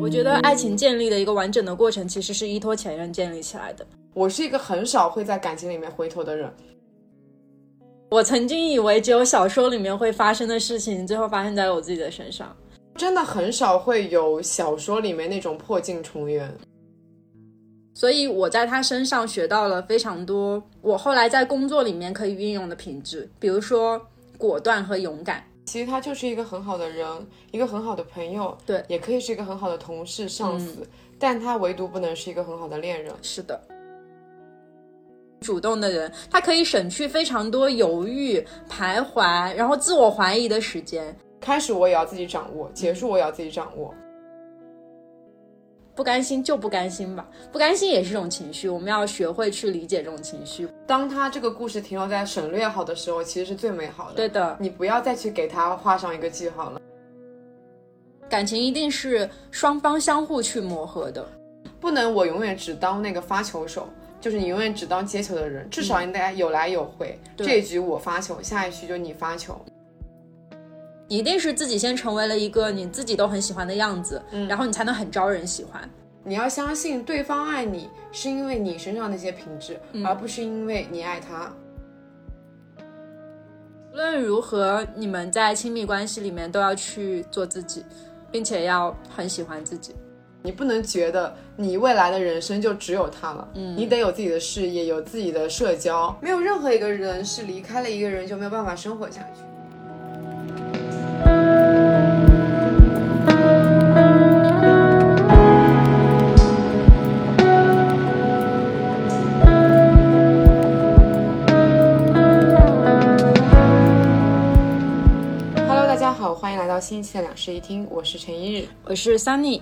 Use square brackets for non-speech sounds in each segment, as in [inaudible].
我觉得爱情建立的一个完整的过程，其实是依托前任建立起来的。我是一个很少会在感情里面回头的人。我曾经以为只有小说里面会发生的事情，最后发生在了我自己的身上。真的很少会有小说里面那种破镜重圆。所以我在他身上学到了非常多，我后来在工作里面可以运用的品质，比如说果断和勇敢。其实他就是一个很好的人，一个很好的朋友，对，也可以是一个很好的同事、上司，但他唯独不能是一个很好的恋人。是的，主动的人，他可以省去非常多犹豫、徘徊，然后自我怀疑的时间。开始我也要自己掌握，结束我也要自己掌握。不甘心就不甘心吧，不甘心也是一种情绪，我们要学会去理解这种情绪。当他这个故事停留在省略号的时候，其实是最美好的。对的，你不要再去给他画上一个记号了。感情一定是双方相互去磨合的，不能我永远只当那个发球手，就是你永远只当接球的人，至少应该有来有回。这一局我发球，下一局就你发球。一定是自己先成为了一个你自己都很喜欢的样子，嗯，然后你才能很招人喜欢。你要相信对方爱你是因为你身上那些品质，而不是因为你爱他。无论如何，你们在亲密关系里面都要去做自己，并且要很喜欢自己。你不能觉得你未来的人生就只有他了，嗯，你得有自己的事业，有自己的社交。没有任何一个人是离开了一个人就没有办法生活下去。期的两室一厅，我是陈一日，我是 Sunny。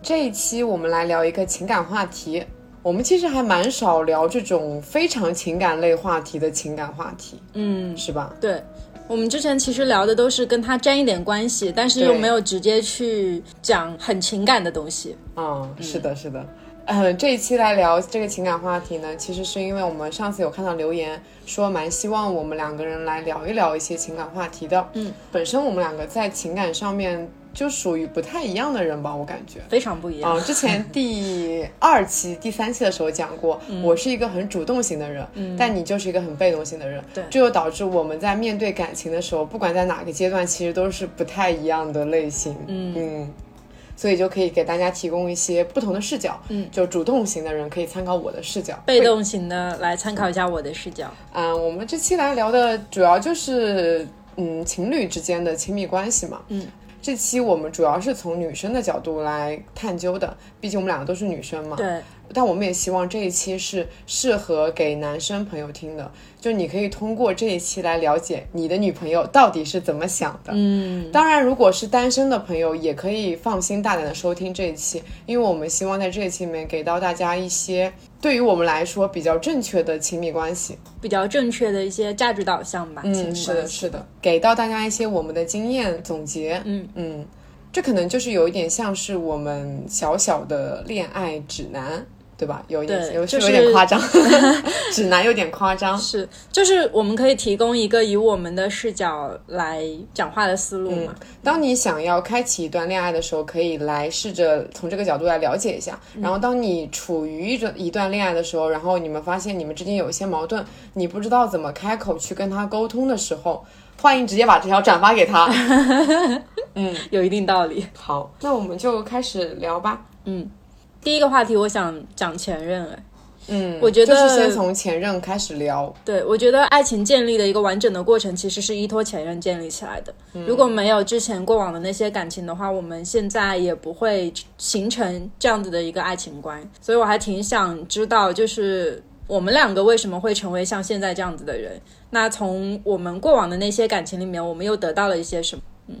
这一期我们来聊一个情感话题。我们其实还蛮少聊这种非常情感类话题的情感话题，嗯，是吧？对，我们之前其实聊的都是跟他沾一点关系，但是又没有直接去讲很情感的东西。嗯，是的，是的。嗯，这一期来聊这个情感话题呢，其实是因为我们上次有看到留言说蛮希望我们两个人来聊一聊一些情感话题的。嗯，本身我们两个在情感上面就属于不太一样的人吧，我感觉非常不一样。嗯，之前第二期、第三期的时候讲过，我是一个很主动型的人，但你就是一个很被动型的人。对，这就导致我们在面对感情的时候，不管在哪个阶段，其实都是不太一样的类型。嗯嗯。所以就可以给大家提供一些不同的视角，嗯，就主动型的人可以参考我的视角，被动型的来参考一下我的视角。嗯，我们这期来聊的主要就是嗯情侣之间的亲密关系嘛，嗯，这期我们主要是从女生的角度来探究的，毕竟我们两个都是女生嘛，对。但我们也希望这一期是适合给男生朋友听的，就你可以通过这一期来了解你的女朋友到底是怎么想的。嗯，当然，如果是单身的朋友，也可以放心大胆的收听这一期，因为我们希望在这一期里面给到大家一些对于我们来说比较正确的亲密关系，比较正确的一些价值导向吧。嗯，是的，是的，给到大家一些我们的经验总结。嗯嗯，这可能就是有一点像是我们小小的恋爱指南。对吧？有点有是有点夸张，[laughs] 指南有点夸张。是，就是我们可以提供一个以我们的视角来讲话的思路嘛。当你想要开启一段恋爱的时候，可以来试着从这个角度来了解一下。然后，当你处于一种一段恋爱的时候，然后你们发现你们之间有一些矛盾，你不知道怎么开口去跟他沟通的时候，欢迎直接把这条转发给他。[laughs] 嗯，有一定道理。好，那我们就开始聊吧。嗯。第一个话题，我想讲前任。哎，嗯，我觉得就是先从前任开始聊。对，我觉得爱情建立的一个完整的过程，其实是依托前任建立起来的。如果没有之前过往的那些感情的话，我们现在也不会形成这样子的一个爱情观。所以我还挺想知道，就是我们两个为什么会成为像现在这样子的人？那从我们过往的那些感情里面，我们又得到了一些什么？嗯，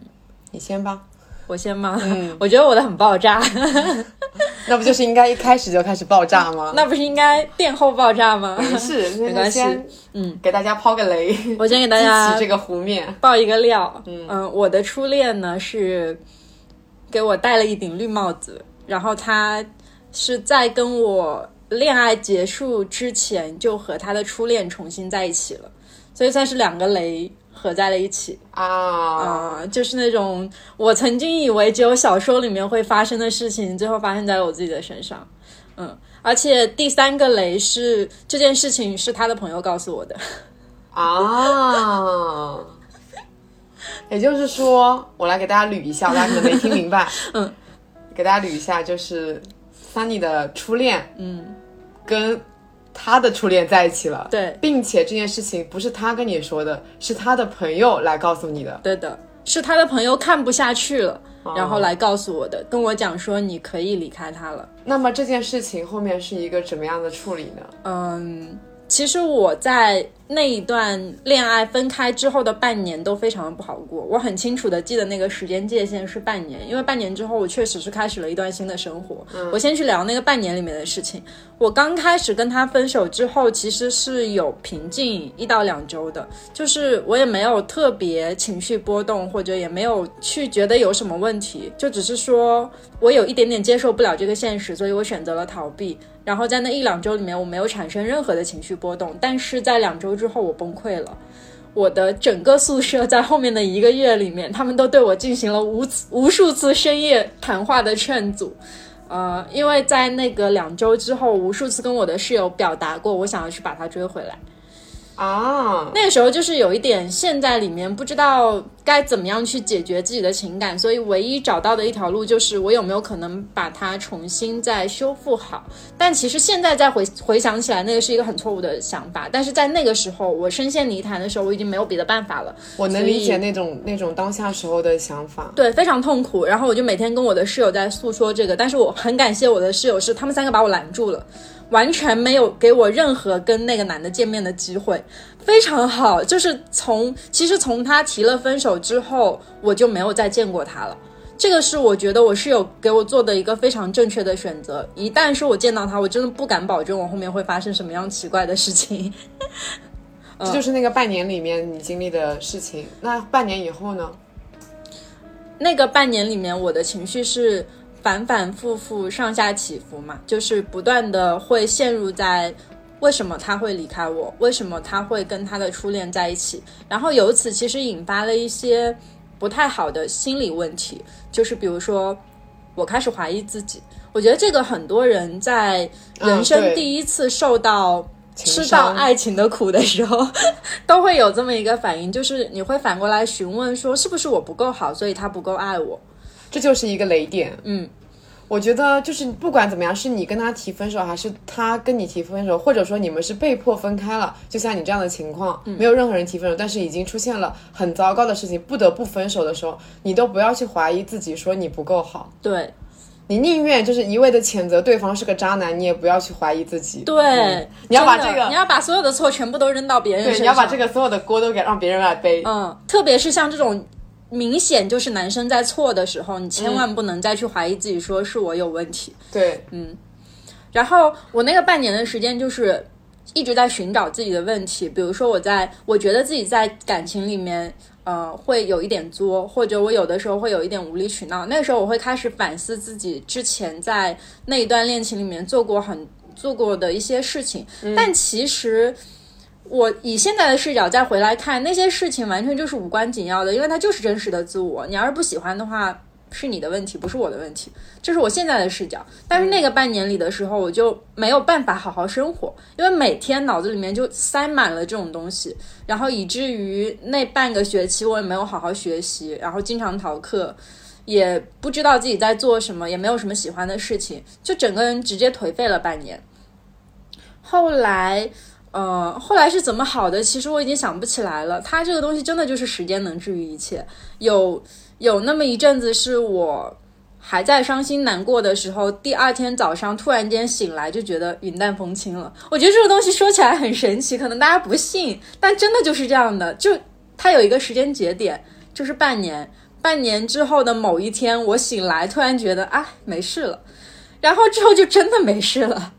你先吧。我先吗？嗯，[laughs] 我觉得我的很爆炸。[laughs] 那不就是应该一开始就开始爆炸吗？[laughs] 那不是应该殿后爆炸吗？没事，没关系。嗯，给大家抛个雷。我先给大家这个湖面爆一个料。嗯，我的初恋呢是给我戴了一顶绿帽子，然后他是在跟我恋爱结束之前就和他的初恋重新在一起了，所以算是两个雷合在了一起啊，啊、就是那种我曾经以为只有小说里面会发生的事情，最后发生在了我自己的身上。嗯，而且第三个雷是这件事情是他的朋友告诉我的。啊，[laughs] 也就是说，我来给大家捋一下，大家可能没听明白。[laughs] 嗯，给大家捋一下，就是 Sunny 的初恋，嗯，跟他的初恋在一起了，对，并且这件事情不是他跟你说的，是他的朋友来告诉你的。对的，是他的朋友看不下去了，然后来告诉我的，跟我讲说你可以离开他了。那么这件事情后面是一个怎么样的处理呢？嗯，其实我在那一段恋爱分开之后的半年都非常的不好过，我很清楚的记得那个时间界限是半年，因为半年之后我确实是开始了一段新的生活。我先去聊那个半年里面的事情。我刚开始跟他分手之后，其实是有平静一到两周的，就是我也没有特别情绪波动，或者也没有去觉得有什么问题，就只是说我有一点点接受不了这个现实，所以我选择了逃避。然后在那一两周里面，我没有产生任何的情绪波动，但是在两周之后，我崩溃了。我的整个宿舍在后面的一个月里面，他们都对我进行了无无数次深夜谈话的劝阻。呃，因为在那个两周之后，无数次跟我的室友表达过，我想要去把他追回来。啊，那个时候就是有一点陷在里面，不知道该怎么样去解决自己的情感，所以唯一找到的一条路就是我有没有可能把它重新再修复好。但其实现在再回回想起来，那个是一个很错误的想法。但是在那个时候，我深陷泥潭的时候，我已经没有别的办法了。我能理解那种那种当下时候的想法。对，非常痛苦。然后我就每天跟我的室友在诉说这个，但是我很感谢我的室友，是他们三个把我拦住了。完全没有给我任何跟那个男的见面的机会，非常好。就是从其实从他提了分手之后，我就没有再见过他了。这个是我觉得我室友给我做的一个非常正确的选择。一旦说我见到他，我真的不敢保证我后面会发生什么样奇怪的事情。[laughs] 这就是那个半年里面你经历的事情。那半年以后呢？那个半年里面，我的情绪是。反反复复、上下起伏嘛，就是不断的会陷入在为什么他会离开我，为什么他会跟他的初恋在一起，然后由此其实引发了一些不太好的心理问题，就是比如说我开始怀疑自己。我觉得这个很多人在人生第一次受到吃到爱情的苦的时候，[laughs] 都会有这么一个反应，就是你会反过来询问说，是不是我不够好，所以他不够爱我。这就是一个雷点，嗯，我觉得就是不管怎么样，是你跟他提分手，还是他跟你提分手，或者说你们是被迫分开了，就像你这样的情况，没有任何人提分手，但是已经出现了很糟糕的事情，不得不分手的时候，你都不要去怀疑自己，说你不够好，对，你宁愿就是一味的谴责对方是个渣男，你也不要去怀疑自己，对，你要把这个，你要把所有的错全部都扔到别人身上，你要把这个所有的锅都给让别人来背，嗯，特别是像这种。明显就是男生在错的时候，你千万不能再去怀疑自己，说是我有问题。对，嗯。然后我那个半年的时间就是一直在寻找自己的问题，比如说我在我觉得自己在感情里面，呃，会有一点作，或者我有的时候会有一点无理取闹。那个时候我会开始反思自己之前在那一段恋情里面做过很做过的一些事情，但其实。我以现在的视角再回来看那些事情，完全就是无关紧要的，因为它就是真实的自我。你要是不喜欢的话，是你的问题，不是我的问题。这是我现在的视角。但是那个半年里的时候，我就没有办法好好生活，因为每天脑子里面就塞满了这种东西，然后以至于那半个学期我也没有好好学习，然后经常逃课，也不知道自己在做什么，也没有什么喜欢的事情，就整个人直接颓废了半年。后来。呃，后来是怎么好的？其实我已经想不起来了。它这个东西真的就是时间能治愈一切。有有那么一阵子是我还在伤心难过的时候，第二天早上突然间醒来就觉得云淡风轻了。我觉得这个东西说起来很神奇，可能大家不信，但真的就是这样的。就它有一个时间节点，就是半年，半年之后的某一天，我醒来突然觉得啊没事了，然后之后就真的没事了。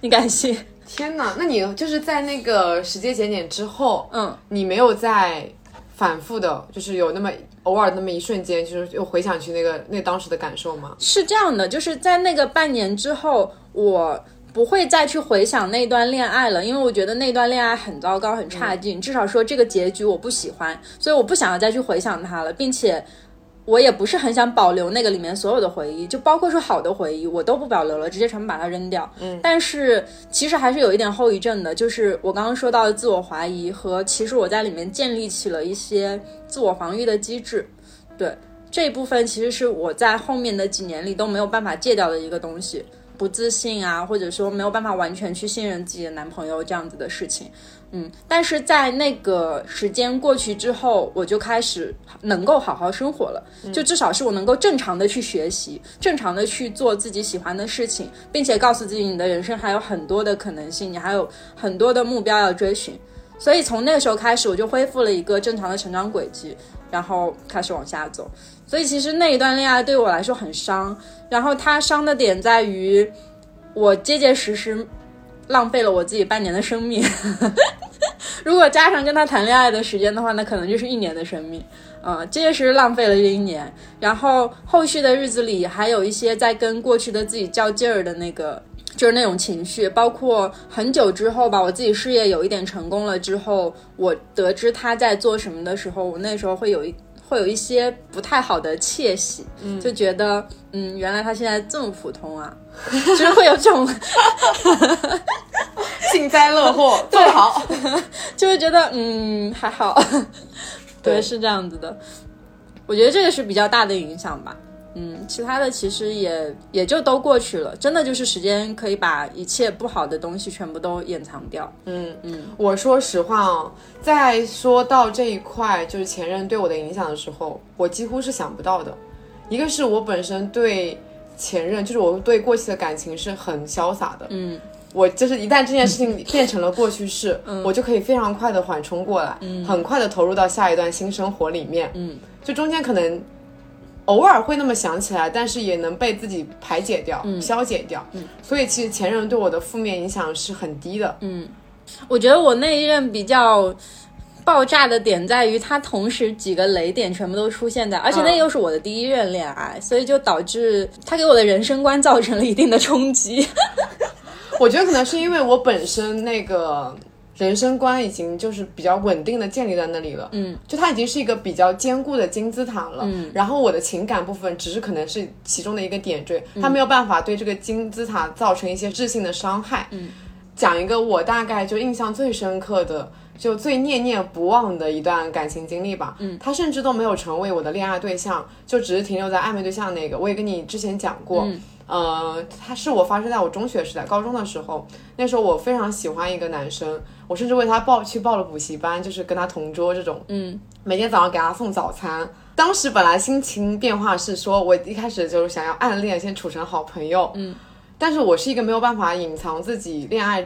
你敢信？天哪，那你就是在那个时间节点之后，嗯，你没有再反复的，就是有那么偶尔那么一瞬间，就是又回想起那个那当时的感受吗？是这样的，就是在那个半年之后，我不会再去回想那段恋爱了，因为我觉得那段恋爱很糟糕、很差劲，至少说这个结局我不喜欢，所以我不想要再去回想它了，并且。我也不是很想保留那个里面所有的回忆，就包括说好的回忆，我都不保留了，直接全部把它扔掉。嗯，但是其实还是有一点后遗症的，就是我刚刚说到的自我怀疑和其实我在里面建立起了一些自我防御的机制。对这一部分，其实是我在后面的几年里都没有办法戒掉的一个东西，不自信啊，或者说没有办法完全去信任自己的男朋友这样子的事情。嗯，但是在那个时间过去之后，我就开始能够好好生活了。就至少是我能够正常的去学习，正常的去做自己喜欢的事情，并且告诉自己，你的人生还有很多的可能性，你还有很多的目标要追寻。所以从那个时候开始，我就恢复了一个正常的成长轨迹，然后开始往下走。所以其实那一段恋爱对我来说很伤，然后它伤的点在于我结结实实。浪费了我自己半年的生命，如果加上跟他谈恋爱的时间的话，那可能就是一年的生命。嗯，这实是浪费了这一年。然后后续的日子里，还有一些在跟过去的自己较劲儿的那个，就是那种情绪。包括很久之后吧，我自己事业有一点成功了之后，我得知他在做什么的时候，我那时候会有一。会有一些不太好的窃喜，就觉得，嗯，原来他现在这么普通啊，[laughs] 就是会有这种 [laughs] 幸灾乐祸，[laughs] 对好，就会觉得，嗯，还好，对，是这样子的，我觉得这个是比较大的影响吧。嗯，其他的其实也也就都过去了，真的就是时间可以把一切不好的东西全部都掩藏掉。嗯嗯，我说实话哦，在说到这一块就是前任对我的影响的时候，我几乎是想不到的。一个是我本身对前任，就是我对过去的感情是很潇洒的。嗯，我就是一旦这件事情变成了过去式，我就可以非常快的缓冲过来，很快的投入到下一段新生活里面。嗯，就中间可能。偶尔会那么想起来，但是也能被自己排解掉、消解掉。嗯，所以其实前任对我的负面影响是很低的。嗯，我觉得我那一任比较爆炸的点在于，他同时几个雷点全部都出现在，而且那又是我的第一任恋爱，所以就导致他给我的人生观造成了一定的冲击。[laughs] 我觉得可能是因为我本身那个。人生观已经就是比较稳定的建立在那里了，嗯，就它已经是一个比较坚固的金字塔了，嗯，然后我的情感部分只是可能是其中的一个点缀，它没有办法对这个金字塔造成一些质性的伤害，嗯，讲一个我大概就印象最深刻的，就最念念不忘的一段感情经历吧，嗯，他甚至都没有成为我的恋爱对象，就只是停留在暧昧对象那个，我也跟你之前讲过。呃，他是我发生在我中学时代，高中的时候，那时候我非常喜欢一个男生，我甚至为他报去报了补习班，就是跟他同桌这种，嗯，每天早上给他送早餐。当时本来心情变化是说，我一开始就是想要暗恋，先处成好朋友，嗯，但是我是一个没有办法隐藏自己恋爱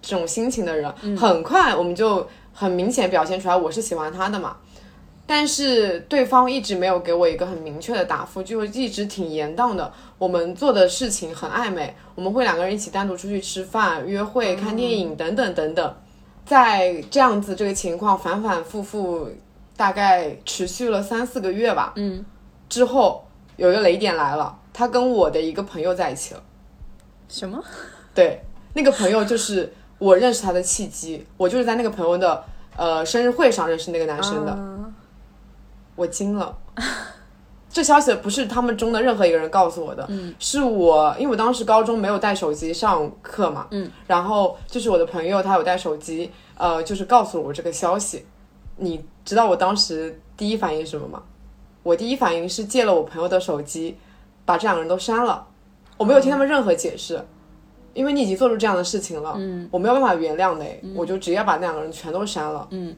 这种心情的人，很快我们就很明显表现出来我是喜欢他的嘛。但是对方一直没有给我一个很明确的答复，就一直挺严当的。我们做的事情很暧昧，我们会两个人一起单独出去吃饭、约会、看电影等等等等。在这样子这个情况反反复复，大概持续了三四个月吧。嗯，之后有一个雷点来了，他跟我的一个朋友在一起了。什么？对，那个朋友就是我认识他的契机，我就是在那个朋友的呃生日会上认识那个男生的。我惊了，这消息不是他们中的任何一个人告诉我的，嗯，是我，因为我当时高中没有带手机上课嘛，嗯，然后就是我的朋友他有带手机，呃，就是告诉了我这个消息。你知道我当时第一反应是什么吗？我第一反应是借了我朋友的手机，把这两个人都删了。我没有听他们任何解释，因为你已经做出这样的事情了，嗯，我没有办法原谅的，我就直接把那两个人全都删了，嗯，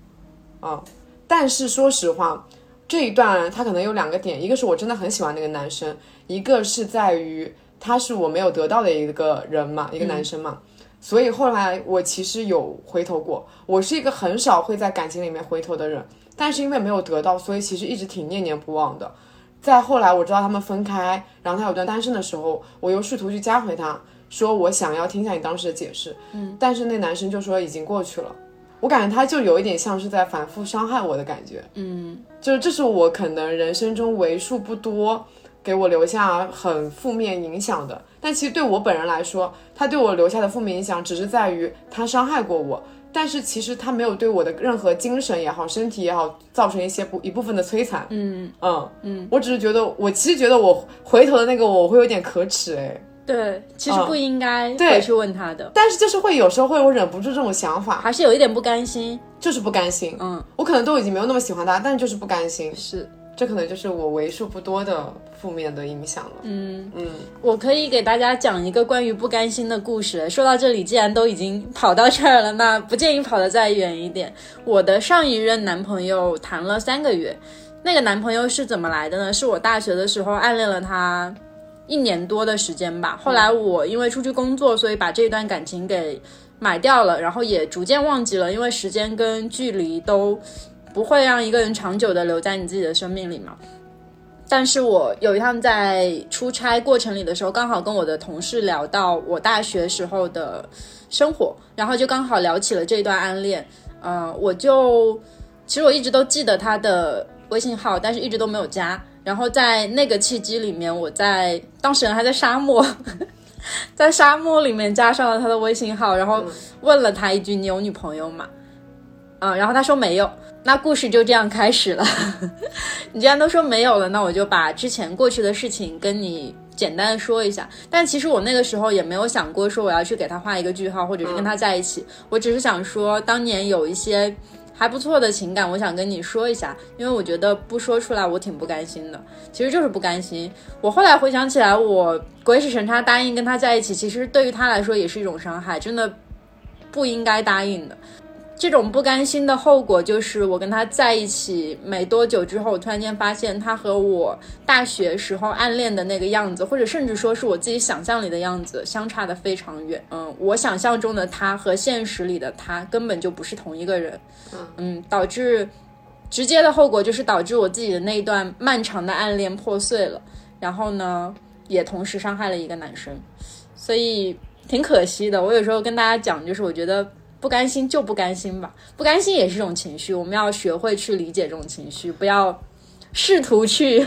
啊，但是说实话。这一段他可能有两个点，一个是我真的很喜欢那个男生，一个是在于他是我没有得到的一个人嘛，一个男生嘛，所以后来我其实有回头过，我是一个很少会在感情里面回头的人，但是因为没有得到，所以其实一直挺念念不忘的。再后来我知道他们分开，然后他有段单身的时候，我又试图去加回他，说我想要听一下你当时的解释，嗯，但是那男生就说已经过去了。我感觉他就有一点像是在反复伤害我的感觉，嗯，就是这是我可能人生中为数不多给我留下很负面影响的。但其实对我本人来说，他对我留下的负面影响只是在于他伤害过我，但是其实他没有对我的任何精神也好、身体也好造成一些不一部分的摧残。嗯嗯嗯，我只是觉得，我其实觉得我回头的那个我会有点可耻哎。对，其实不应该对回去问他的，但是就是会有时候会我忍不住这种想法，还是有一点不甘心。就是不甘心。嗯，我可能都已经没有那么喜欢他，但是就是不甘心。是，这可能就是我为数不多的负面的影响了。嗯嗯，我可以给大家讲一个关于不甘心的故事。说到这里，既然都已经跑到这儿了，那不建议跑得再远一点。我的上一任男朋友谈了三个月，那个男朋友是怎么来的呢？是我大学的时候暗恋了他一年多的时间吧。后来我因为出去工作，所以把这段感情给买掉了，然后也逐渐忘记了，因为时间跟距离都不会让一个人长久的留在你自己的生命里嘛。但是我有一趟在出差过程里的时候，刚好跟我的同事聊到我大学时候的生活，然后就刚好聊起了这段暗恋。嗯、我就其实我一直都记得他的微信号，但是一直都没有加。然后在那个契机里面，我在当时人还在沙漠，[laughs] 在沙漠里面加上了他的微信号，然后问了他一句：“你有女朋友吗？”嗯，然后他说没有。那故事就这样开始了。[laughs] 你既然都说没有了，那我就把之前过去的事情跟你简单的说一下。但其实我那个时候也没有想过说我要去给他画一个句号，或者是跟他在一起。我只是想说，当年有一些还不错的情感，我想跟你说一下，因为我觉得不说出来我挺不甘心的。其实就是不甘心。我后来回想起来，我鬼使神差答应跟他在一起，其实对于他来说也是一种伤害，真的不应该答应的。这种不甘心的后果就是，我跟他在一起没多久之后，我突然间发现他和我大学时候暗恋的那个样子，或者甚至说是我自己想象里的样子，相差的非常远。嗯，我想象中的他和现实里的他根本就不是同一个人。嗯，导致直接的后果就是导致我自己的那一段漫长的暗恋破碎了，然后呢，也同时伤害了一个男生，所以挺可惜的。我有时候跟大家讲，就是我觉得。不甘心就不甘心吧，不甘心也是一种情绪，我们要学会去理解这种情绪，不要试图去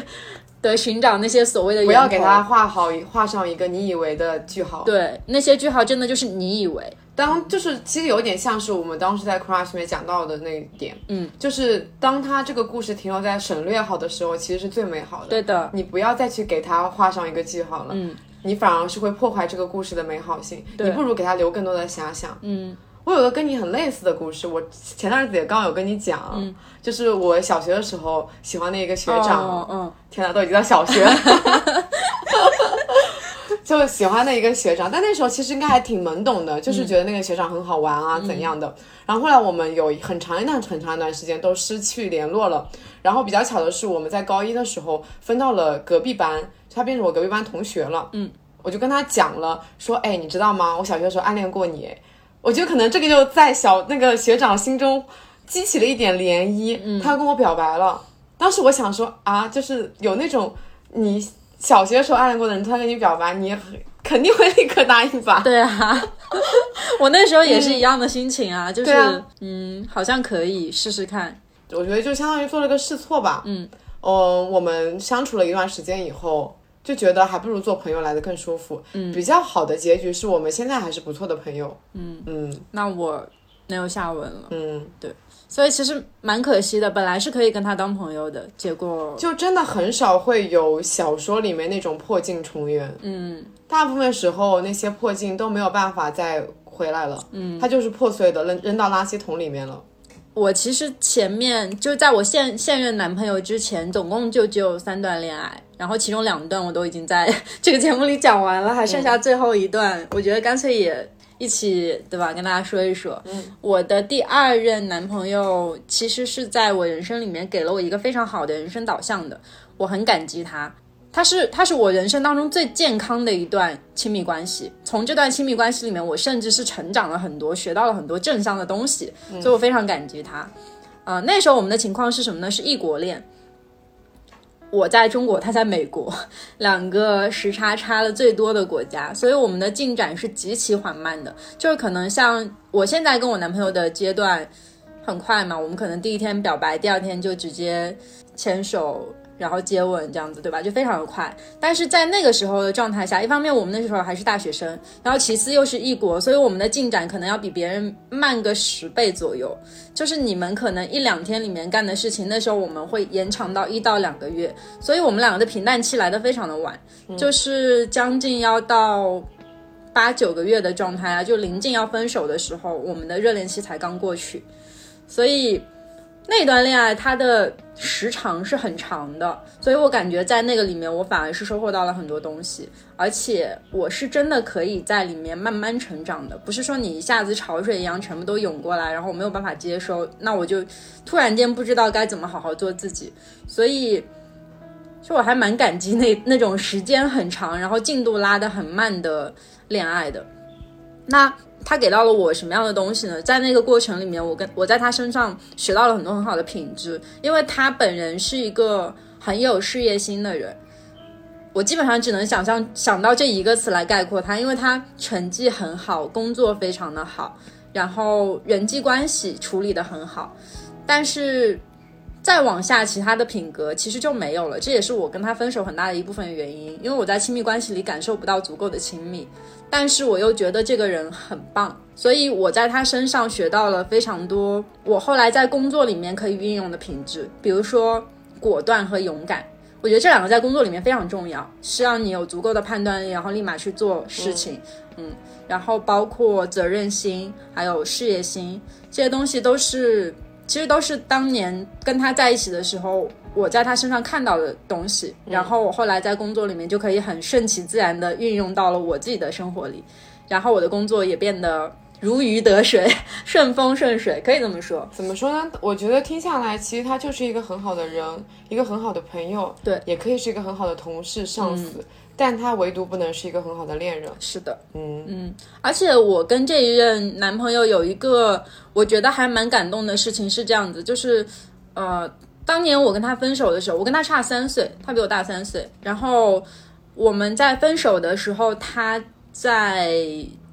的寻找那些所谓的不要给他画好画上一个你以为的句号。对，那些句号真的就是你以为。当就是其实有点像是我们当时在 Crush 里面讲到的那一点，嗯，就是当他这个故事停留在省略号的时候，其实是最美好的。对的，你不要再去给他画上一个句号了，嗯，你反而是会破坏这个故事的美好性。你不如给他留更多的遐想，嗯。我有个跟你很类似的故事，我前段日子也刚有跟你讲，嗯、就是我小学的时候喜欢的一个学长，哦、嗯，天哪，都已经到小学了，[laughs] 就喜欢的一个学长，但那时候其实应该还挺懵懂的，就是觉得那个学长很好玩啊，嗯、怎样的。然后后来我们有很长一段很长一段时间都失去联络了。然后比较巧的是，我们在高一的时候分到了隔壁班，他变成我隔壁班同学了。嗯，我就跟他讲了，说，哎，你知道吗？我小学的时候暗恋过你。我觉得可能这个就在小那个学长心中激起了一点涟漪，嗯、他跟我表白了。当时我想说啊，就是有那种你小学时候暗恋过的人，他跟你表白，你肯定会立刻答应吧？对啊，[laughs] 我那时候也是一样的心情啊，就是、啊、嗯，好像可以试试看。我觉得就相当于做了个试错吧。嗯，嗯，我们相处了一段时间以后。就觉得还不如做朋友来的更舒服。嗯，比较好的结局是我们现在还是不错的朋友。嗯嗯，那我没有下文了。嗯，对，所以其实蛮可惜的，本来是可以跟他当朋友的，结果就真的很少会有小说里面那种破镜重圆。嗯，大部分时候那些破镜都没有办法再回来了。嗯，它就是破碎的，扔扔到垃圾桶里面了。我其实前面就在我现现任男朋友之前，总共就只有三段恋爱，然后其中两段我都已经在 [laughs] 这个节目里讲完了，还剩下最后一段，我觉得干脆也一起对吧，跟大家说一说。嗯，我的第二任男朋友其实是在我人生里面给了我一个非常好的人生导向的，我很感激他。他是他是我人生当中最健康的一段亲密关系，从这段亲密关系里面，我甚至是成长了很多，学到了很多正向的东西，所以我非常感激他。呃，那时候我们的情况是什么呢？是异国恋，我在中国，他在美国，[laughs] 两个时差差了最多的国家，所以我们的进展是极其缓慢的，就是可能像我现在跟我男朋友的阶段很快嘛，我们可能第一天表白，第二天就直接牵手。然后接吻这样子，对吧？就非常的快。但是在那个时候的状态下，一方面我们那时候还是大学生，然后其次又是异国，所以我们的进展可能要比别人慢个十倍左右。就是你们可能一两天里面干的事情，那时候我们会延长到一到两个月，所以我们两个的平淡期来的非常的晚，就是将近要到八九个月的状态啊，就临近要分手的时候，我们的热恋期才刚过去，所以。那段恋爱它的时长是很长的，所以我感觉在那个里面，我反而是收获到了很多东西，而且我是真的可以在里面慢慢成长的，不是说你一下子潮水一样全部都涌过来，然后我没有办法接收，那我就突然间不知道该怎么好好做自己，所以，就我还蛮感激那那种时间很长，然后进度拉得很慢的恋爱的，那。他给到了我什么样的东西呢？在那个过程里面，我跟我在他身上学到了很多很好的品质，因为他本人是一个很有事业心的人。我基本上只能想象想到这一个词来概括他，因为他成绩很好，工作非常的好，然后人际关系处理的很好，但是再往下，其他的品格其实就没有了。这也是我跟他分手很大的一部分原因，因为我在亲密关系里感受不到足够的亲密。但是我又觉得这个人很棒，所以我在他身上学到了非常多我后来在工作里面可以运用的品质，比如说果断和勇敢。我觉得这两个在工作里面非常重要，是让你有足够的判断力，然后立马去做事情。嗯，然后包括责任心，还有事业心，这些东西都是其实都是当年跟他在一起的时候。我在他身上看到的东西，然后我后来在工作里面就可以很顺其自然的运用到了我自己的生活里，然后我的工作也变得如鱼得水、顺风顺水，可以这么说。怎么说呢？我觉得听下来，其实他就是一个很好的人，一个很好的朋友，对，也可以是一个很好的同事、上司，但他唯独不能是一个很好的恋人。是的，嗯嗯。而且我跟这一任男朋友有一个我觉得还蛮感动的事情是这样子，就是呃。当年我跟他分手的时候，我跟他差三岁，他比我大三岁。然后我们在分手的时候，他在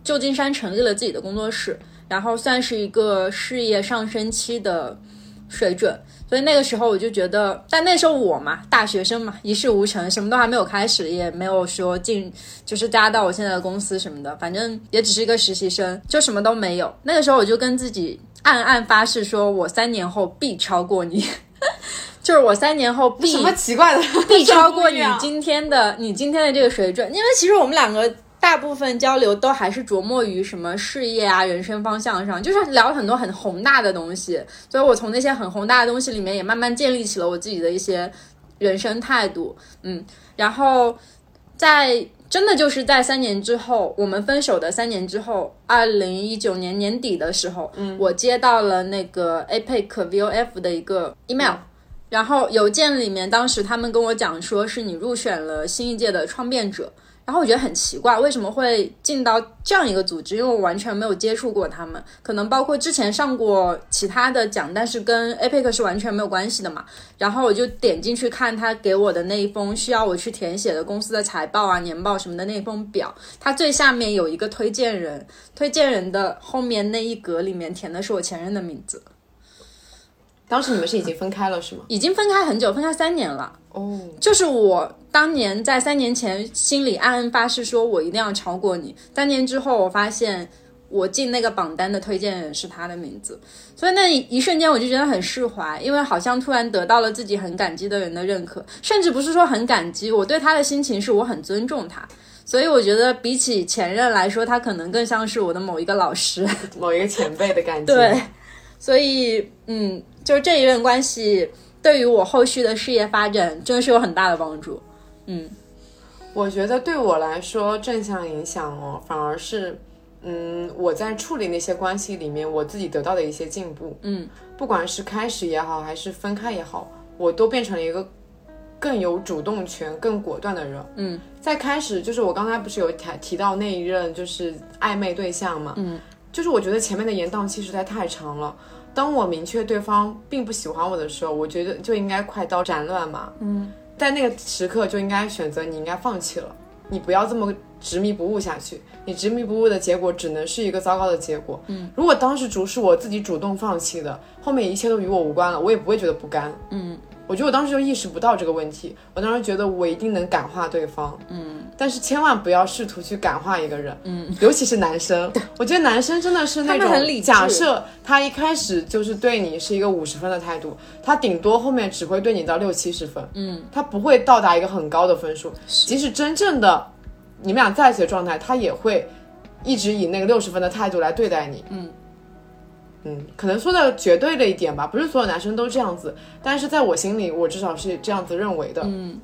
旧金山成立了自己的工作室，然后算是一个事业上升期的水准。所以那个时候我就觉得，但那时候我嘛，大学生嘛，一事无成，什么都还没有开始，也没有说进，就是加到我现在的公司什么的，反正也只是一个实习生，就什么都没有。那个时候我就跟自己暗暗发誓，说我三年后必超过你。[laughs] 就是我三年后必什么奇怪的必超过你今天的你今天的这个水准，因为其实我们两个大部分交流都还是琢磨于什么事业啊、人生方向上，就是聊很多很宏大的东西。所以我从那些很宏大的东西里面也慢慢建立起了我自己的一些人生态度。嗯，然后在真的就是在三年之后，我们分手的三年之后，二零一九年年底的时候，嗯，我接到了那个 APEC VOF 的一个 email。然后邮件里面，当时他们跟我讲说是你入选了新一届的创变者，然后我觉得很奇怪，为什么会进到这样一个组织？因为我完全没有接触过他们，可能包括之前上过其他的奖，但是跟 APEC 是完全没有关系的嘛。然后我就点进去看他给我的那一封需要我去填写的公司的财报啊、年报什么的那封表，它最下面有一个推荐人，推荐人的后面那一格里面填的是我前任的名字。当时你们是已经分开了是吗？已经分开很久，分开三年了。哦，就是我当年在三年前心里暗暗发誓，说我一定要超过你。三年之后，我发现我进那个榜单的推荐人是他的名字，所以那一瞬间我就觉得很释怀，因为好像突然得到了自己很感激的人的认可，甚至不是说很感激，我对他的心情是我很尊重他。所以我觉得比起前任来说，他可能更像是我的某一个老师，某一个前辈的感 [laughs] 觉。对，所以嗯。就是这一任关系对于我后续的事业发展真的是有很大的帮助。嗯，我觉得对我来说正向影响哦，反而是嗯我在处理那些关系里面我自己得到的一些进步。嗯，不管是开始也好，还是分开也好，我都变成了一个更有主动权、更果断的人。嗯，在开始就是我刚才不是有提提到那一任就是暧昧对象嘛？嗯，就是我觉得前面的延宕期实在太长了。当我明确对方并不喜欢我的时候，我觉得就应该快刀斩乱麻。嗯，在那个时刻就应该选择，你应该放弃了，你不要这么执迷不悟下去。你执迷不悟的结果只能是一个糟糕的结果。嗯，如果当时主是我自己主动放弃的，后面一切都与我无关了，我也不会觉得不甘。嗯，我觉得我当时就意识不到这个问题，我当时觉得我一定能感化对方，嗯，但是千万不要试图去感化一个人，嗯，尤其是男生，我觉得男生真的是那种很理假设他一开始就是对你是一个五十分的态度，他顶多后面只会对你到六七十分，嗯，他不会到达一个很高的分数，即使真正的你们俩在一起的状态，他也会一直以那个六十分的态度来对待你，嗯。嗯，可能说的绝对了一点吧，不是所有男生都这样子，但是在我心里，我至少是这样子认为的。嗯，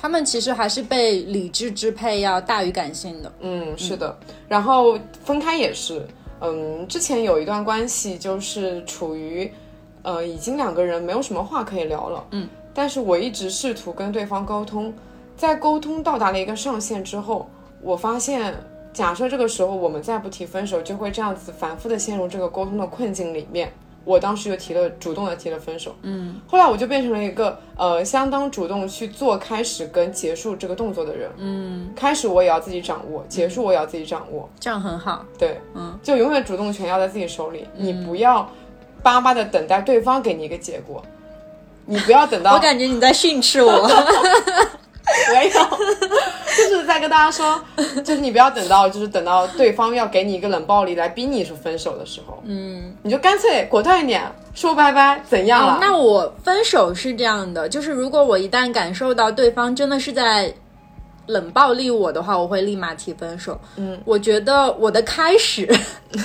他们其实还是被理智支配要大于感性的。嗯，是的。然后分开也是，嗯，之前有一段关系就是处于，呃，已经两个人没有什么话可以聊了。嗯，但是我一直试图跟对方沟通，在沟通到达了一个上限之后，我发现。假设这个时候我们再不提分手，就会这样子反复的陷入这个沟通的困境里面。我当时就提了，主动的提了分手。嗯，后来我就变成了一个呃，相当主动去做开始跟结束这个动作的人。嗯，开始我也要自己掌握，结束我也要自己掌握，这样很好。对，嗯，就永远主动权要在自己手里，你不要巴巴的等待对方给你一个结果，你不要等到。我感觉你在训斥我。[laughs] [laughs] 没有，[laughs] 就是在跟大家说，就是你不要等到，就是等到对方要给你一个冷暴力来逼你说分手的时候，嗯，你就干脆果断一点说拜拜，怎样了？那我分手是这样的，就是如果我一旦感受到对方真的是在。冷暴力我的话，我会立马提分手。嗯，我觉得我的开始，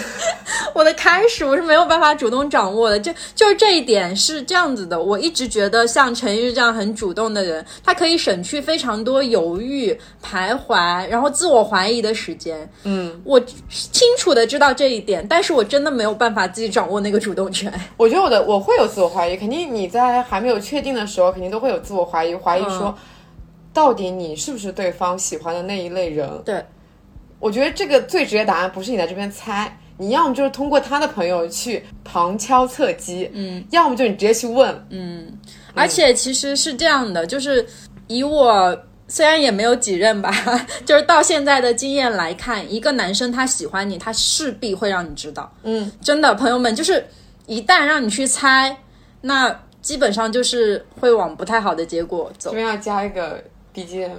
[laughs] 我的开始我是没有办法主动掌握的。就就是这一点是这样子的。我一直觉得像陈玉这样很主动的人，他可以省去非常多犹豫、徘徊，然后自我怀疑的时间。嗯，我清楚的知道这一点，但是我真的没有办法自己掌握那个主动权。我觉得我的我会有自我怀疑，肯定你在还没有确定的时候，肯定都会有自我怀疑，怀疑说。到底你是不是对方喜欢的那一类人？对，我觉得这个最直接答案不是你在这边猜，你要么就是通过他的朋友去旁敲侧击，嗯，要么就你直接去问，嗯。而且其实是这样的，就是以我虽然也没有几任吧，[laughs] 就是到现在的经验来看，一个男生他喜欢你，他势必会让你知道，嗯，真的，朋友们，就是一旦让你去猜，那基本上就是会往不太好的结果走。这边要加一个。BGM。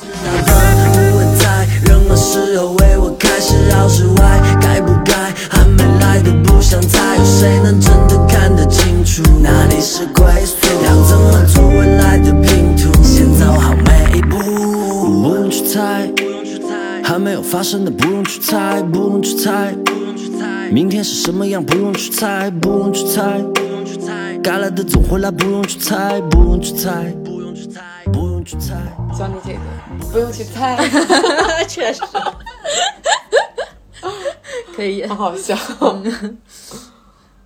不会在任何时候为我开始绕室外，该不该还没来都不想猜，有谁能真的看得清楚哪里是归宿？要怎么做未来的拼图？先走好每一步，不用去猜，还没有发生的不用去猜，不用去猜，明天是什么样不用去猜，不用去猜，该来的总会来，不用去猜，不用去猜。教你这个，不用去猜，[laughs] 确实，可以，好好笑。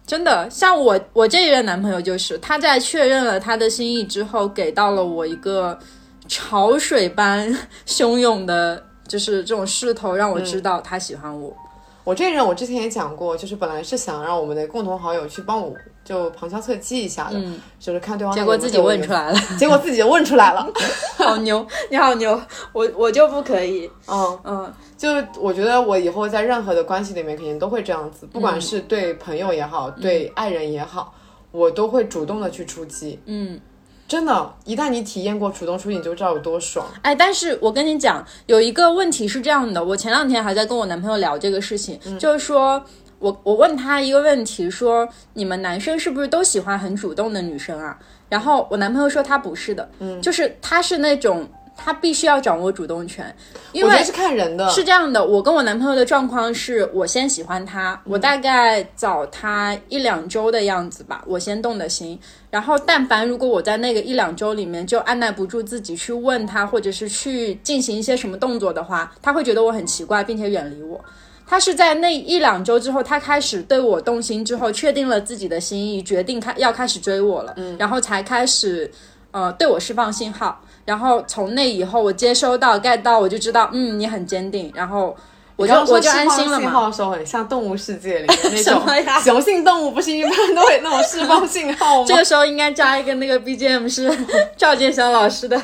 真的，像我，我这一任男朋友就是他在确认了他的心意之后，给到了我一个潮水般汹涌的，就是这种势头，让我知道他喜欢我。我这人，我之前也讲过，就是本来是想让我们的共同好友去帮我。就旁敲侧击一下的，就是看对方。结果自己问出来了，结果自己就问出来了，[laughs] [laughs] 好牛！你好牛，我我就不可以。嗯嗯，就我觉得我以后在任何的关系里面肯定都会这样子，不管是对朋友也好，对爱人也好，我都会主动的去出击。嗯，真的，一旦你体验过主动出击，你就知道有多爽。哎，但是我跟你讲，有一个问题是这样的，我前两天还在跟我男朋友聊这个事情，就是说。我我问他一个问题，说你们男生是不是都喜欢很主动的女生啊？然后我男朋友说他不是的，嗯，就是他是那种他必须要掌握主动权，因为是看人的，是这样的。我跟我男朋友的状况是我先喜欢他，我大概找他一两周的样子吧，我先动的心。然后但凡如果我在那个一两周里面就按耐不住自己去问他，或者是去进行一些什么动作的话，他会觉得我很奇怪，并且远离我。他是在那一两周之后，他开始对我动心之后，确定了自己的心意，决定开要开始追我了，嗯，然后才开始，呃，对我释放信号。然后从那以后，我接收到 get 到，我就知道，嗯，你很坚定，然后我就我就安心了嘛。信号的时候很像动物世界里面那种雄性动物，不是一般都会那种释放信号吗？这个时候应该加一个那个 BGM 是赵建祥老师的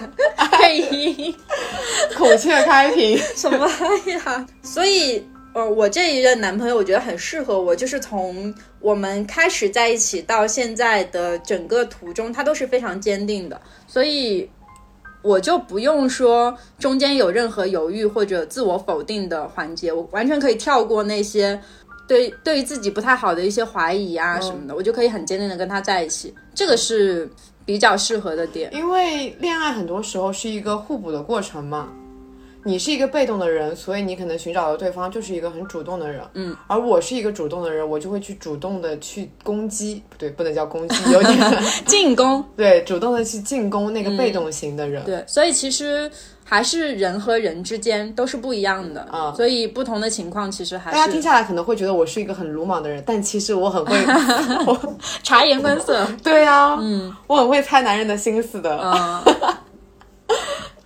配音，[laughs] 孔雀开屏，什么呀？所以。呃，我这一任男朋友，我觉得很适合我，就是从我们开始在一起到现在的整个途中，他都是非常坚定的，所以我就不用说中间有任何犹豫或者自我否定的环节，我完全可以跳过那些对 [laughs] 对于自己不太好的一些怀疑啊什么的，我就可以很坚定的跟他在一起，这个是比较适合的点。因为恋爱很多时候是一个互补的过程嘛。你是一个被动的人，所以你可能寻找的对方就是一个很主动的人，嗯，而我是一个主动的人，我就会去主动的去攻击，不对，不能叫攻击，有点 [laughs] 进攻，对，主动的去进攻那个被动型的人，对，所以其实还是人和人之间都是不一样的啊，所以不同的情况其实还是大家听下来可能会觉得我是一个很鲁莽的人，但其实我很会 [laughs] 察言观色，对呀，嗯，我很会猜男人的心思的，嗯。[laughs]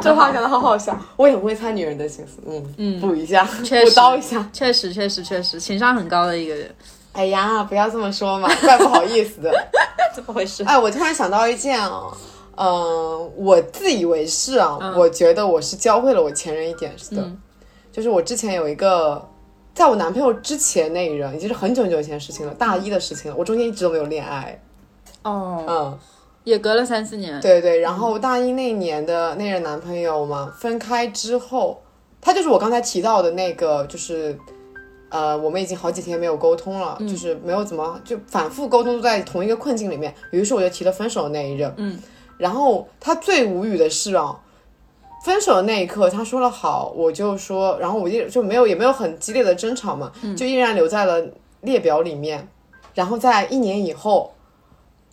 这话讲的好好笑，我也不会猜女人的心思，嗯嗯，补一下，补刀一下，确实确实确实，情商很高的一个人。哎呀，不要这么说嘛，怪不好意思的。[laughs] 怎么回事？哎，我突然想到一件哦，嗯，我自以为是啊，我觉得我是教会了我前任一点的，就是我之前有一个，在我男朋友之前那一任，已经是很久很久以前的事情了，大一的事情了，我中间一直都没有恋爱。哦，嗯。也隔了三四年，对对，然后大一那年的那任男朋友嘛，分开之后，他就是我刚才提到的那个，就是，呃，我们已经好几天没有沟通了，就是没有怎么就反复沟通，都在同一个困境里面。于是我就提了分手的那一任，嗯，然后他最无语的是啊，分手的那一刻他说了好，我就说，然后我就就没有也没有很激烈的争吵嘛，就依然留在了列表里面，然后在一年以后。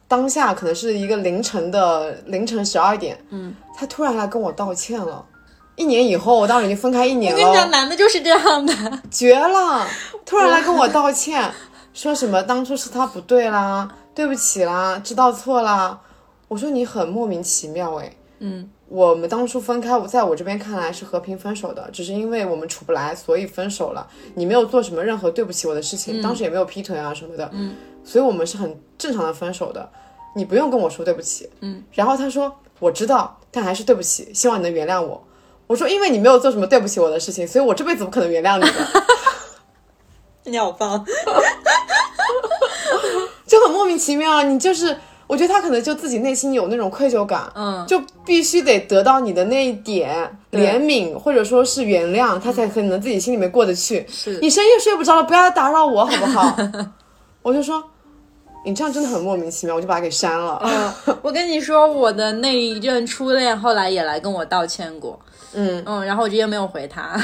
当下可能是一个凌晨的凌晨十二点，嗯，他突然来跟我道歉了。一年以后，我当时已经分开一年了。我跟你讲，男的就是这样的，绝了！[laughs] 突然来跟我道歉，说什么当初是他不对啦，对不起啦，知道错啦。我说你很莫名其妙哎，嗯，我们当初分开，我在我这边看来是和平分手的，只是因为我们处不来，所以分手了。你没有做什么任何对不起我的事情，当时也没有劈腿啊什么的，嗯。所以我们是很正常的分手的，你不用跟我说对不起。嗯，然后他说我知道，但还是对不起，希望你能原谅我。我说因为你没有做什么对不起我的事情，所以我这辈子不可能原谅你的。你好棒，[laughs] 就很莫名其妙。你就是，我觉得他可能就自己内心有那种愧疚感，嗯，就必须得得到你的那一点怜悯或者说是原谅，他才可能自己心里面过得去。是你深夜睡不着了，不要打扰我好不好？[laughs] 我就说。你这样真的很莫名其妙，我就把它给删了。嗯，我跟你说，我的那一任初恋后来也来跟我道歉过。嗯嗯，然后我直接没有回他。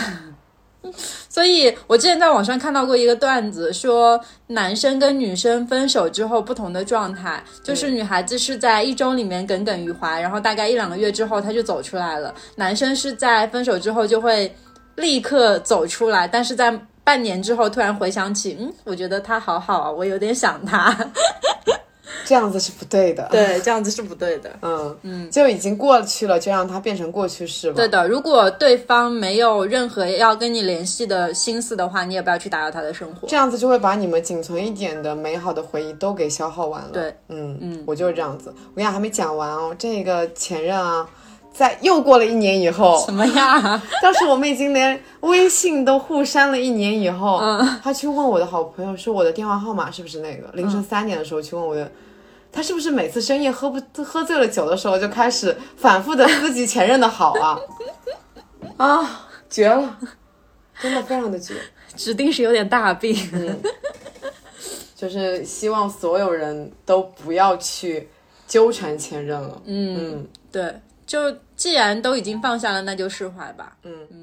所以我之前在网上看到过一个段子，说男生跟女生分手之后不同的状态，就是女孩子是在一周里面耿耿于怀，然后大概一两个月之后她就走出来了；男生是在分手之后就会立刻走出来，但是在。半年之后，突然回想起，嗯，我觉得他好好啊，我有点想他。[laughs] 这样子是不对的，对，这样子是不对的。嗯嗯，就已经过去了，就让它变成过去式吧。对的，如果对方没有任何要跟你联系的心思的话，你也不要去打扰他的生活。这样子就会把你们仅存一点的美好的回忆都给消耗完了。对，嗯嗯，我就是这样子。我跟你讲，还没讲完哦，这个前任啊。在又过了一年以后，什么呀？[laughs] 当时我们已经连微信都互删了一年以后，嗯，他去问我的好朋友说我的电话号码是不是那个？凌晨三点的时候去问我的，他是不是每次深夜喝不喝醉了酒的时候就开始反复的自己前任的好啊？[laughs] 啊，绝了，真的非常的绝，指定是有点大病。就是希望所有人都不要去纠缠前任了。嗯，对。就既然都已经放下了，那就释怀吧。嗯嗯。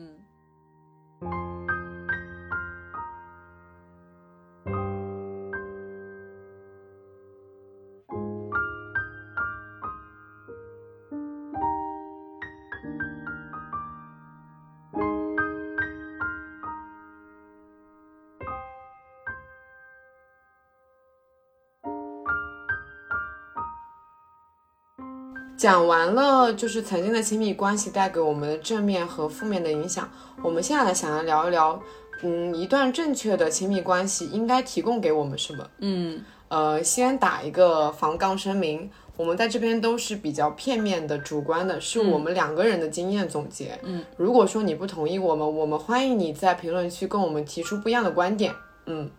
讲完了，就是曾经的亲密关系带给我们的正面和负面的影响。我们现在想要聊一聊，嗯，一段正确的亲密关系应该提供给我们什么？嗯，呃，先打一个防杠声明，我们在这边都是比较片面的、主观的，是我们两个人的经验总结。嗯，如果说你不同意我们，我们欢迎你在评论区跟我们提出不一样的观点。嗯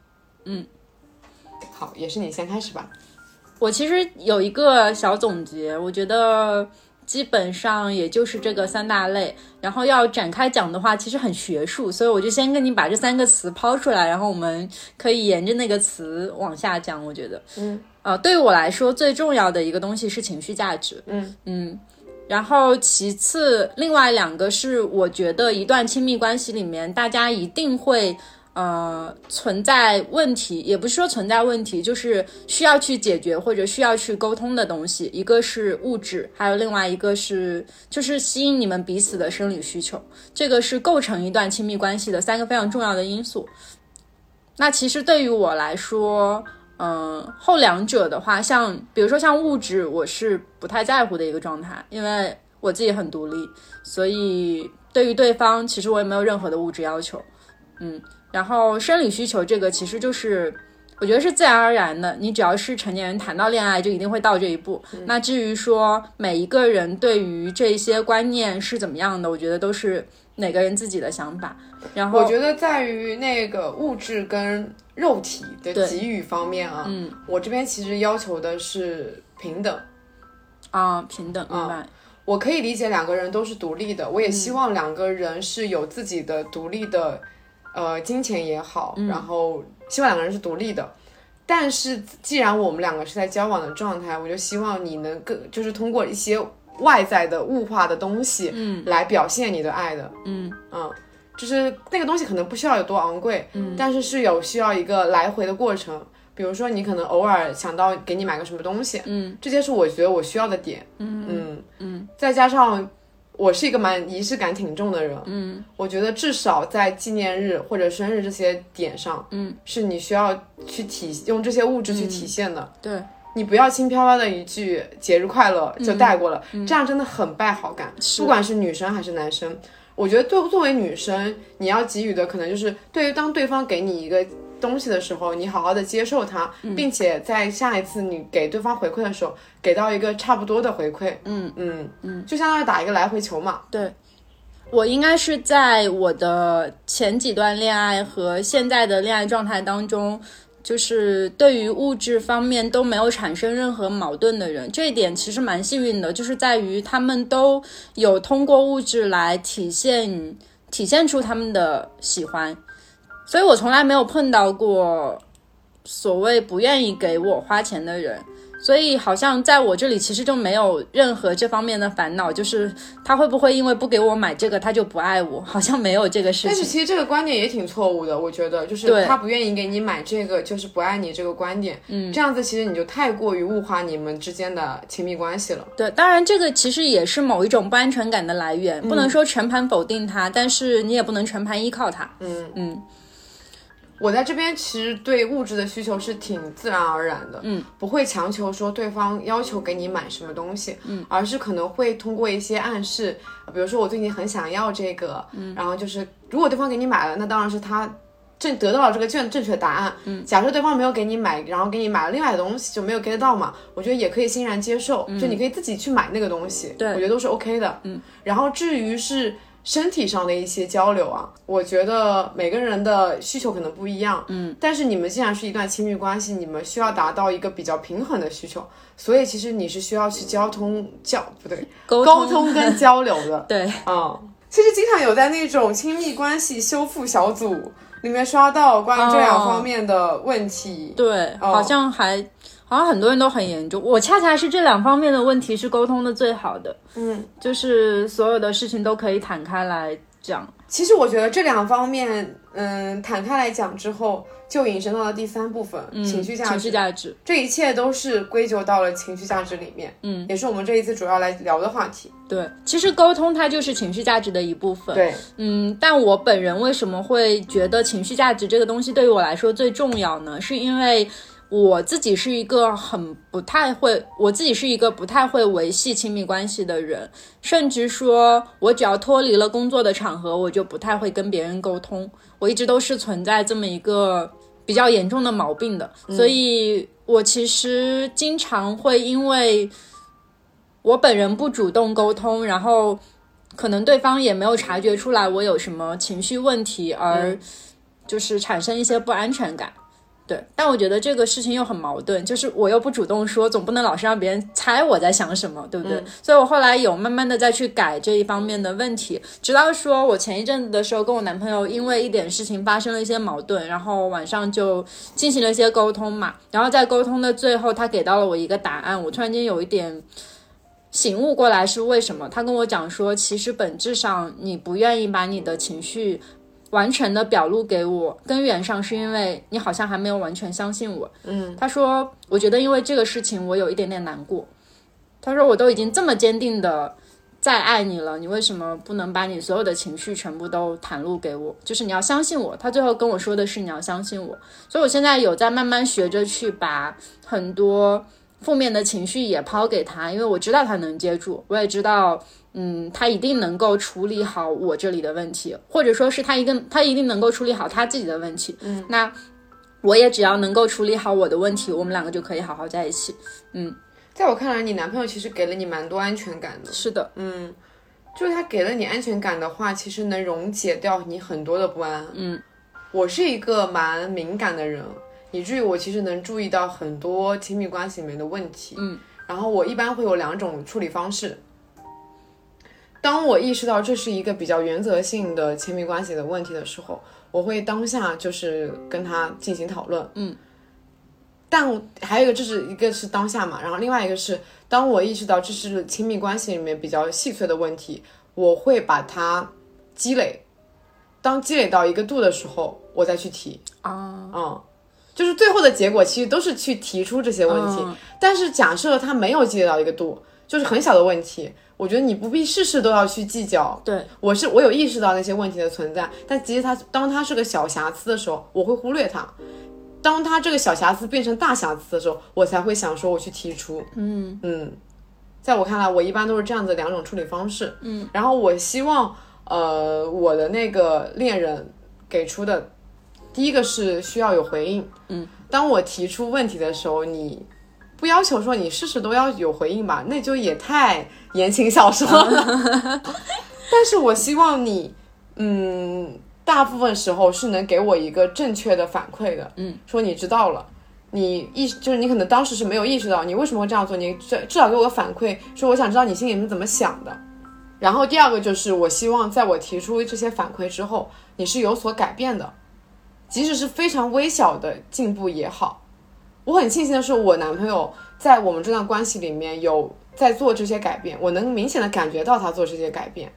嗯，好，也是你先开始吧。我其实有一个小总结，我觉得基本上也就是这个三大类，然后要展开讲的话，其实很学术，所以我就先跟你把这三个词抛出来，然后我们可以沿着那个词往下讲。我觉得，嗯，呃，对于我来说最重要的一个东西是情绪价值，嗯嗯，然后其次另外两个是我觉得一段亲密关系里面大家一定会。呃，存在问题，也不是说存在问题，就是需要去解决或者需要去沟通的东西。一个是物质，还有另外一个是就是吸引你们彼此的生理需求，这个是构成一段亲密关系的三个非常重要的因素。那其实对于我来说，嗯、后两者的话，像比如说像物质，我是不太在乎的一个状态，因为我自己很独立，所以对于对方，其实我也没有任何的物质要求。嗯，然后生理需求这个其实就是，我觉得是自然而然的。你只要是成年人，谈到恋爱就一定会到这一步。那至于说每一个人对于这些观念是怎么样的，我觉得都是每个人自己的想法。然后我觉得在于那个物质跟肉体的给予方面啊，嗯我这边其实要求的是平等。啊，平等，明白。我可以理解两个人都是独立的，我也希望两个人是有自己的独立的，呃，金钱也好，然后希望两个人是独立的。但是既然我们两个是在交往的状态，我就希望你能更就是通过一些外在的物化的东西，嗯，来表现你的爱的，嗯。嗯，就是那个东西可能不需要有多昂贵，嗯，但是是有需要一个来回的过程。比如说，你可能偶尔想到给你买个什么东西，嗯，这些是我觉得我需要的点，嗯。嗯。嗯，再加上我是一个蛮仪式感挺重的人，嗯。我觉得至少在纪念日或者生日这些点上，嗯，是你需要去体用这些物质去体现的。对，你不要轻飘飘的一句“节日快乐”就带过了，嗯。这样真的很败好感。不管是女生还是男生，我觉得作作为女生，你要给予的可能就是对于当对方给你一个东西的时候，你好好的接受它，嗯并且在下一次你给对方回馈的时候，给到一个差不多的回馈。嗯嗯嗯，就相当于打一个来回球嘛。对。我应该是在我的前几段恋爱和现在的恋爱状态当中，就是对于物质方面都没有产生任何矛盾的人，这一点其实蛮幸运的，就是在于他们都有通过物质来体现体现出他们的喜欢，所以我从来没有碰到过所谓不愿意给我花钱的人。所以好像在我这里其实就没有任何这方面的烦恼，就是他会不会因为不给我买这个他就不爱我？好像没有这个事情。但是其实这个观点也挺错误的，我觉得就是他不愿意给你买这个，就是不爱你这个观点。嗯，这样子其实你就太过于物化你们之间的亲密关系了。对，当然这个其实也是某一种不安全感的来源，不能说全盘否定它，但是你也不能全盘依靠它。嗯嗯，我在这边其实对物质的需求是挺自然而然的，嗯，不会强求说对方要求给你买什么东西，嗯，而是可能会通过一些暗示，比如说我最近很想要这个，嗯，然后就是如果对方给你买了，那当然是他。正得到了这个正正确的答案。嗯，假设对方没有给你买，然后给你买了另外的东西，就没有 get 到嘛，我觉得也可以欣然接受。就你可以自己去买那个东西，对我觉得都是 OK 的。嗯，然后至于是身体上的一些交流啊，我觉得每个人的需求可能不一样。嗯，但是你们既然是一段亲密关系，你们需要达到一个比较平衡的需求，所以其实你是需要去交通交不对沟沟通跟交流的。[laughs] 对，嗯，其实经常有在那种亲密关系修复小组里面刷到关于这两方面的问题。对，好像还好像很多人都很严重。我恰恰是这两方面的问题是沟通的最好的，嗯，就是所有的事情都可以坦开来讲。其实我觉得这两方面，嗯，坦开来讲之后，就引申到了第三部分，情绪价值。情绪价值，这一切都是归咎到了情绪价值里面，嗯，也是我们这一次主要来聊的话题。对，其实沟通它就是情绪价值的一部分。对，嗯，但我本人为什么会觉得情绪价值这个东西对于我来说最重要呢？是因为我自己是一个很不太会，我自己是一个不太会维系亲密关系的人，甚至说我只要脱离了工作的场合，我就不太会跟别人沟通。我一直都是存在这么一个比较严重的毛病的，所以我其实经常会因为我本人不主动沟通，然后可能对方也没有察觉出来我有什么情绪问题，而就是产生一些不安全感。对，但我觉得这个事情又很矛盾，就是我又不主动说，总不能老是让别人猜我在想什么，对不对？所以我后来有慢慢的再去改这一方面的问题，直到说我前一阵子的时候跟我男朋友因为一点事情发生了一些矛盾，然后晚上就进行了一些沟通嘛，然后在沟通的最后，他给到了我一个答案，我突然间有一点醒悟过来是为什么？他跟我讲说，其实本质上你不愿意把你的情绪。完全的表露给我，根源上是因为你好像还没有完全相信我。嗯，他说，我觉得因为这个事情我有一点点难过。他说，我都已经这么坚定的在爱你了，你为什么不能把你所有的情绪全部都袒露给我？就是你要相信我。他最后跟我说的是你要相信我。所以我现在有在慢慢学着去把很多负面的情绪也抛给他，因为我知道他能接住，我也知道。嗯，他一定能够处理好我这里的问题，或者说是他一个他一定能够处理好他自己的问题。嗯，那我也只要能够处理好我的问题，我们两个就可以好好在一起。嗯，在我看来，你男朋友其实给了你蛮多安全感的。是的，嗯，就是他给了你安全感的话，其实能溶解掉你很多的不安。嗯，我是一个蛮敏感的人，以至于我其实能注意到很多亲密关系里面的问题。嗯，然后我一般会有两种处理方式。当我意识到这是一个比较原则性的亲密关系的问题的时候，我会当下就是跟他进行讨论。嗯，但还有一个，这是一个是当下嘛，然后另外一个是，当我意识到这是亲密关系里面比较细碎的问题，我会把它积累，当积累到一个度的时候，我再去提。啊，嗯，就是最后的结果其实都是去提出这些问题，但是假设他没有积累到一个度，就是很小的问题。我觉得你不必事事都要去计较。对我是我有意识到那些问题的存在，但其实它当它是个小瑕疵的时候，我会忽略它；当它这个小瑕疵变成大瑕疵的时候，我才会想说我去提出。嗯嗯，在我看来，我一般都是这样子两种处理方式。嗯，然后我希望呃我的那个恋人给出的第一个是需要有回应。嗯，当我提出问题的时候，你。不要求说你事事都要有回应吧，那就也太言情小说了。[laughs] 但是我希望你，嗯，大部分时候是能给我一个正确的反馈的。嗯，说你知道了，你意就是你可能当时是没有意识到你为什么会这样做，你至至少给我个反馈，说我想知道你心里是怎么想的。然后第二个就是我希望在我提出这些反馈之后，你是有所改变的，即使是非常微小的进步也好。我很庆幸的是，我男朋友在我们这段关系里面有在做这些改变，我能明显的感觉到他做这些改变。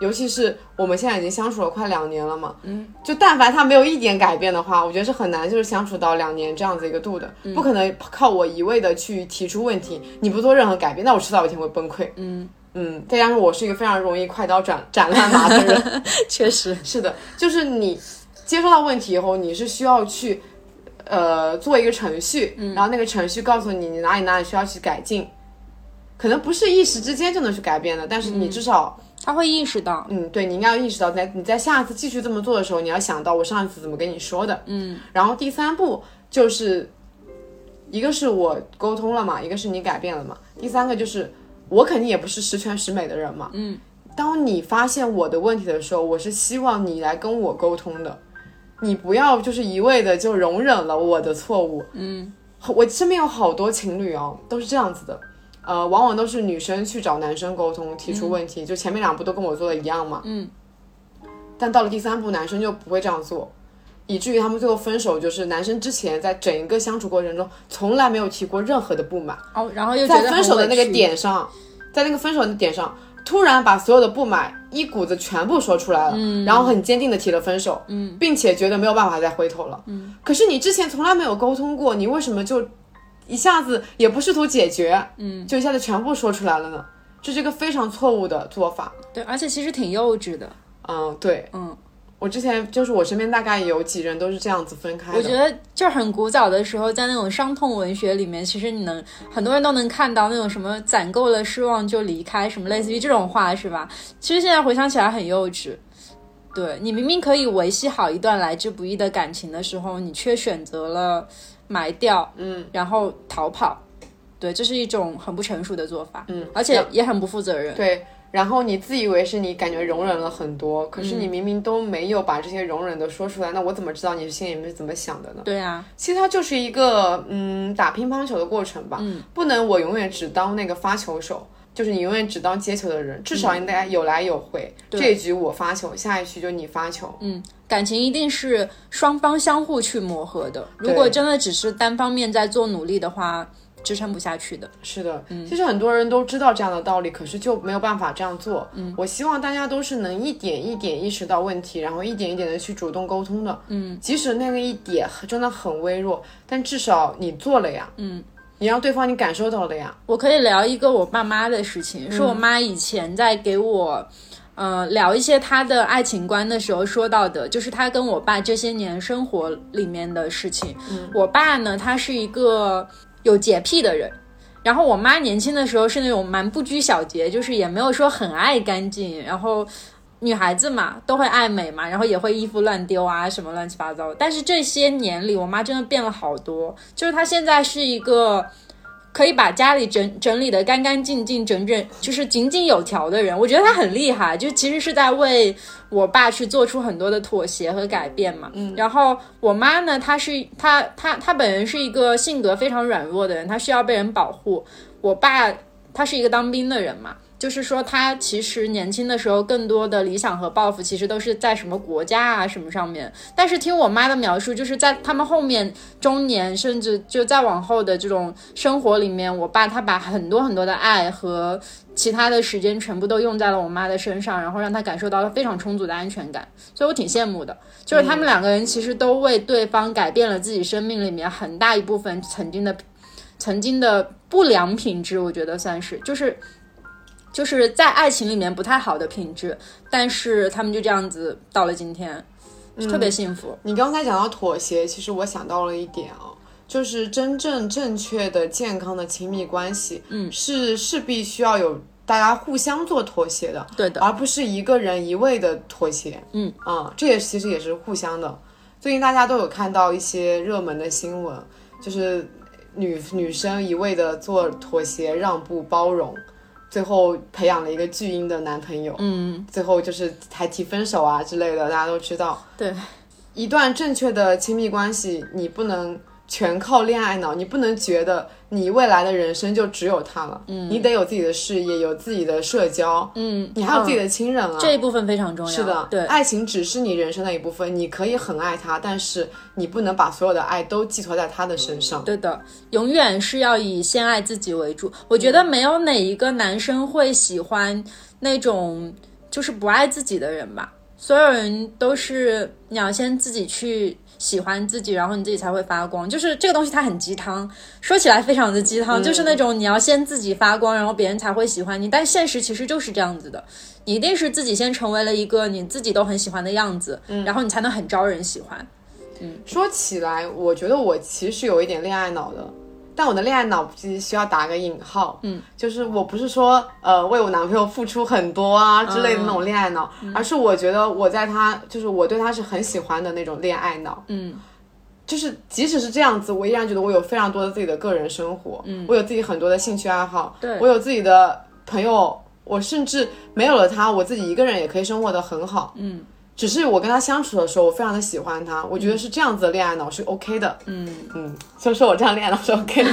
尤其是我们现在已经相处了快两年了嘛，嗯，就但凡他没有一点改变的话，我觉得是很难就是相处到两年这样子一个度的，不可能靠我一味的去提出问题，你不做任何改变，那我迟早有一天会崩溃。嗯嗯，再加上我是一个非常容易快刀斩斩乱麻的人，[laughs] 确实 [laughs] 是的，就是你接收到问题以后，你是需要去。呃，做一个程序，然后那个程序告诉你你哪里哪里需要去改进，可能不是一时之间就能去改变的，但是你至少他会意识到，嗯，对，你应该要意识到，在你在下次继续这么做的时候，你要想到我上一次怎么跟你说的，嗯，然后第三步就是一个是我沟通了嘛，一个是你改变了嘛，第三个就是我肯定也不是十全十美的人嘛，嗯，当你发现我的问题的时候，我是希望你来跟我沟通的。你不要就是一味的就容忍了我的错误，嗯，我身边有好多情侣哦，都是这样子的，呃，往往都是女生去找男生沟通提出问题，就前面两步都跟我做的一样嘛，嗯，但到了第三步，男生就不会这样做，以至于他们最后分手，就是男生之前在整一个相处过程中从来没有提过任何的不满，哦，然后又在分手的那个点上，在那个分手的点上。突然把所有的不满一股子全部说出来了，然后很坚定的提了分手，并且觉得没有办法再回头了。可是你之前从来没有沟通过，你为什么就一下子也不试图解决，就一下子全部说出来了呢？这是一个非常错误的做法。对，而且其实挺幼稚的。嗯，对，嗯。我之前就是我身边大概有几人都是这样子分开的。我觉得就很古早的时候，在那种伤痛文学里面，其实你能很多人都能看到那种什么攒够了失望就离开，什么类似于这种话，是吧？其实现在回想起来很幼稚。对你明明可以维系好一段来之不易的感情的时候，你却选择了埋掉，嗯，然后逃跑。对，这是一种很不成熟的做法，嗯，而且也很不负责任。对，然后你自以为是你感觉容忍了很多，可是你明明都没有把这些容忍的说出来，那我怎么知道你心里面是怎么想的呢？对啊，其实它就是一个嗯打乒乓球的过程吧，嗯，不能我永远只当那个发球手。就是你永远只当接球的人，至少应该有来有回。这一局我发球，下一局就你发球。嗯，感情一定是双方相互去磨合的。如果真的只是单方面在做努力的话，支撑不下去的。是的，其实很多人都知道这样的道理，可是就没有办法这样做。嗯，我希望大家都是能一点一点意识到问题，然后一点一点的去主动沟通的。嗯，即使那个一点真的很微弱，但至少你做了呀。嗯。你让对方你感受到了呀，我可以聊一个我爸妈的事情，是我妈以前在给我，呃，聊一些她的爱情观的时候说到的，就是她跟我爸这些年生活里面的事情。我爸呢，他是一个有洁癖的人，然后我妈年轻的时候是那种蛮不拘小节，就是也没有说很爱干净，然后女孩子嘛都会爱美嘛，然后也会衣服乱丢啊什么乱七八糟。但是这些年里，我妈真的变了好多，就是她现在是一个。可以把家里整整理的干干净净、整整就是井井有条的人，我觉得他很厉害，就其实是在为我爸去做出很多的妥协和改变嘛。嗯，然后我妈呢，她是她她她本人是一个性格非常软弱的人，她需要被人保护。我爸他是一个当兵的人嘛。就是说，他其实年轻的时候更多的理想和抱负，其实都是在什么国家啊什么上面。但是听我妈的描述，就是在他们后面中年，甚至就再往后的这种生活里面，我爸他把很多很多的爱和其他的时间全部都用在了我妈的身上，然后让她感受到了非常充足的安全感。所以我挺羡慕的，就是他们两个人其实都为对方改变了自己生命里面很大一部分曾经的曾经的不良品质，我觉得算是就是。就是在爱情里面不太好的品质，但是他们就这样子到了今天，特别幸福。你刚才讲到妥协，其实我想到了一点啊，就是真正正确的、健康的亲密关系，嗯，是势必需要有大家互相做妥协的，对的，而不是一个人一味的妥协，嗯啊，这也其实也是互相的。最近大家都有看到一些热门的新闻，就是女女生一味的做妥协、让步、包容。最后培养了一个巨婴的男朋友，嗯，最后就是还提分手啊之类的，大家都知道。对，一段正确的亲密关系，你不能全靠恋爱脑，你不能觉得。你未来的人生就只有他了，嗯，你得有自己的事业，有自己的社交，嗯，你还有自己的亲人啊，这一部分非常重要。是的，对，爱情只是你人生的一部分，你可以很爱他，但是你不能把所有的爱都寄托在他的身上。对的，永远是要以先爱自己为主。我觉得没有哪一个男生会喜欢那种就是不爱自己的人吧，所有人都是你要先自己去。喜欢自己，然后你自己才会发光。就是这个东西，它很鸡汤，说起来非常的鸡汤，就是那种你要先自己发光，然后别人才会喜欢你。但现实其实就是这样子的，你一定是自己先成为了一个你自己都很喜欢的样子，然后你才能很招人喜欢。嗯，说起来，我觉得我其实有一点恋爱脑的。但我的恋爱脑其实需要打个引号，嗯，就是我不是说呃为我男朋友付出很多啊之类的那种恋爱脑，而是我觉得我在他就是我对他是很喜欢的那种恋爱脑，嗯，就是即使是这样子，我依然觉得我有非常多的自己的个人生活，嗯，我有自己很多的兴趣爱好，对。我有自己的朋友，我甚至没有了他，我自己一个人也可以生活的很好，嗯。只是我跟他相处的时候，我非常的喜欢他，我觉得是这样子的恋爱脑是 OK 的。嗯嗯，就说我这样恋爱脑是 OK 的，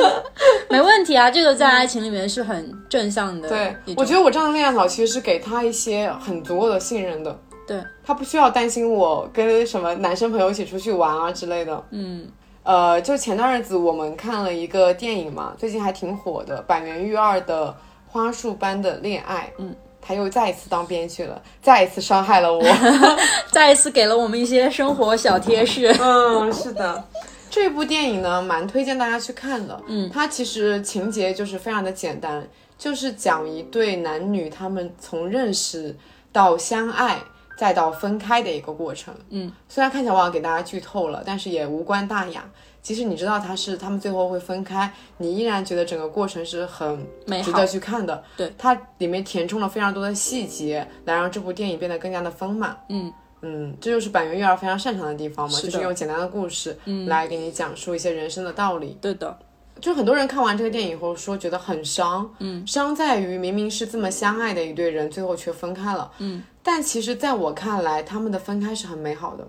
[laughs] 没问题啊。这个在爱情里面是很正向的。对，我觉得我这样的恋爱脑其实是给他一些很足够的信任的。对，他不需要担心我跟什么男生朋友一起出去玩啊之类的。嗯，呃，就前段日子我们看了一个电影嘛，最近还挺火的，百元育二的《花束般的恋爱》。嗯。他又再一次当编剧了，再一次伤害了我，[laughs] 再一次给了我们一些生活小贴士。嗯，是的，这部电影呢，蛮推荐大家去看的。嗯，它其实情节就是非常的简单，就是讲一对男女他们从认识到相爱，再到分开的一个过程。嗯，虽然看起来我要给大家剧透了，但是也无关大雅。即使你知道他是他们最后会分开，你依然觉得整个过程是很值得去看的。对，它里面填充了非常多的细节，来让这部电影变得更加的丰满。嗯，嗯，这就是板垣育儿非常擅长的地方嘛，是就是用简单的故事来给你讲述一些人生的道理。对的，就很多人看完这个电影以后说觉得很伤，嗯，伤在于明明是这么相爱的一对人，最后却分开了，嗯，但其实在我看来，他们的分开是很美好的，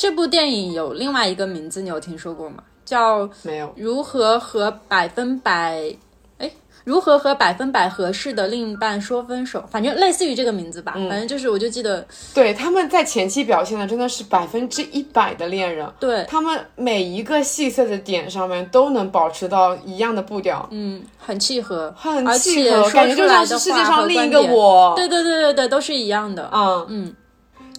这部电影有另外一个名字，你有听说过吗？叫没有，如何和百分百，哎，如何和百分百合适的另一半说分手，反正类似于这个名字吧。反正就是，我就记得，对，他们在前期表现的真的是百分之一百的恋人，对，他们每一个细碎的点上面都能保持到一样的步调，嗯，很契合，很契合，感觉就像是世界上另一个我，对对对对对，都是一样的。嗯嗯。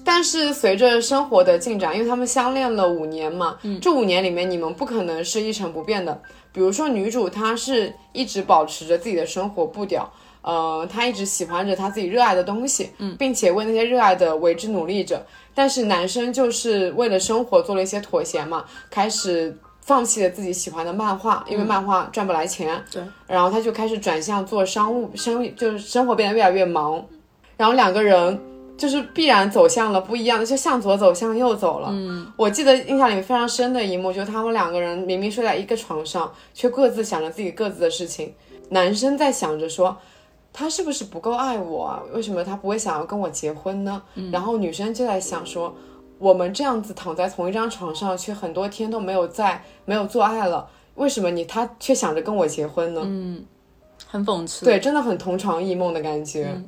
但是随着生活的进展，因为他们相恋了五年嘛，这五年里面你们不可能是一成不变的。比如说女主她是一直保持着自己的生活步调，呃，她一直喜欢着她自己热爱的东西，嗯，并且为那些热爱的为之努力着。但是男生就是为了生活做了一些妥协嘛，开始放弃了自己喜欢的漫画，因为漫画赚不来钱，对，然后他就开始转向做商务，生就是生活变得越来越忙，然后两个人。就是必然走向了不一样的，就向左走，向右走了。嗯，我记得印象里面非常深的一幕，就是他们两个人明明睡在一个床上，却各自想着自己各自的事情。男生在想着说，他是不是不够爱我啊？为什么他不会想要跟我结婚呢？然后女生就在想说，我们这样子躺在同一张床上，却很多天都没有在没有做爱了，为什么你他却想着跟我结婚呢？嗯很讽刺。对，真的很同床异梦的感觉。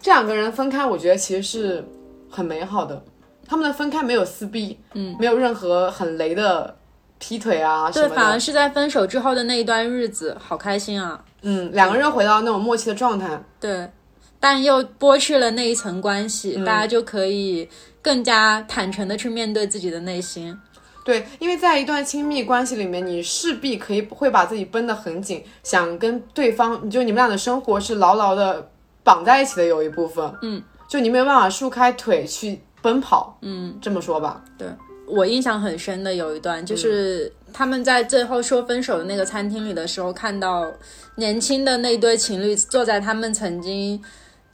这两个人分开，我觉得其实是很美好的。他们的分开没有撕逼，嗯，没有任何很雷的劈腿啊什对，么反而。是在分手之后的那一段日子，好开心啊。嗯，两个人回到那种默契的状态。对，但又剥去了那一层关系，嗯大家就可以更加坦诚的去面对自己的内心。对，因为在一段亲密关系里面，你势必可以会把自己绷得很紧，想跟对方，你就你们俩的生活是牢牢的绑在一起的，有一部分，嗯，就你没有办法竖开腿去奔跑，嗯，这么说吧，对。我印象很深的有一段，就是他们在最后说分手的那个餐厅里的时候，看到年轻的那对情侣坐在他们曾经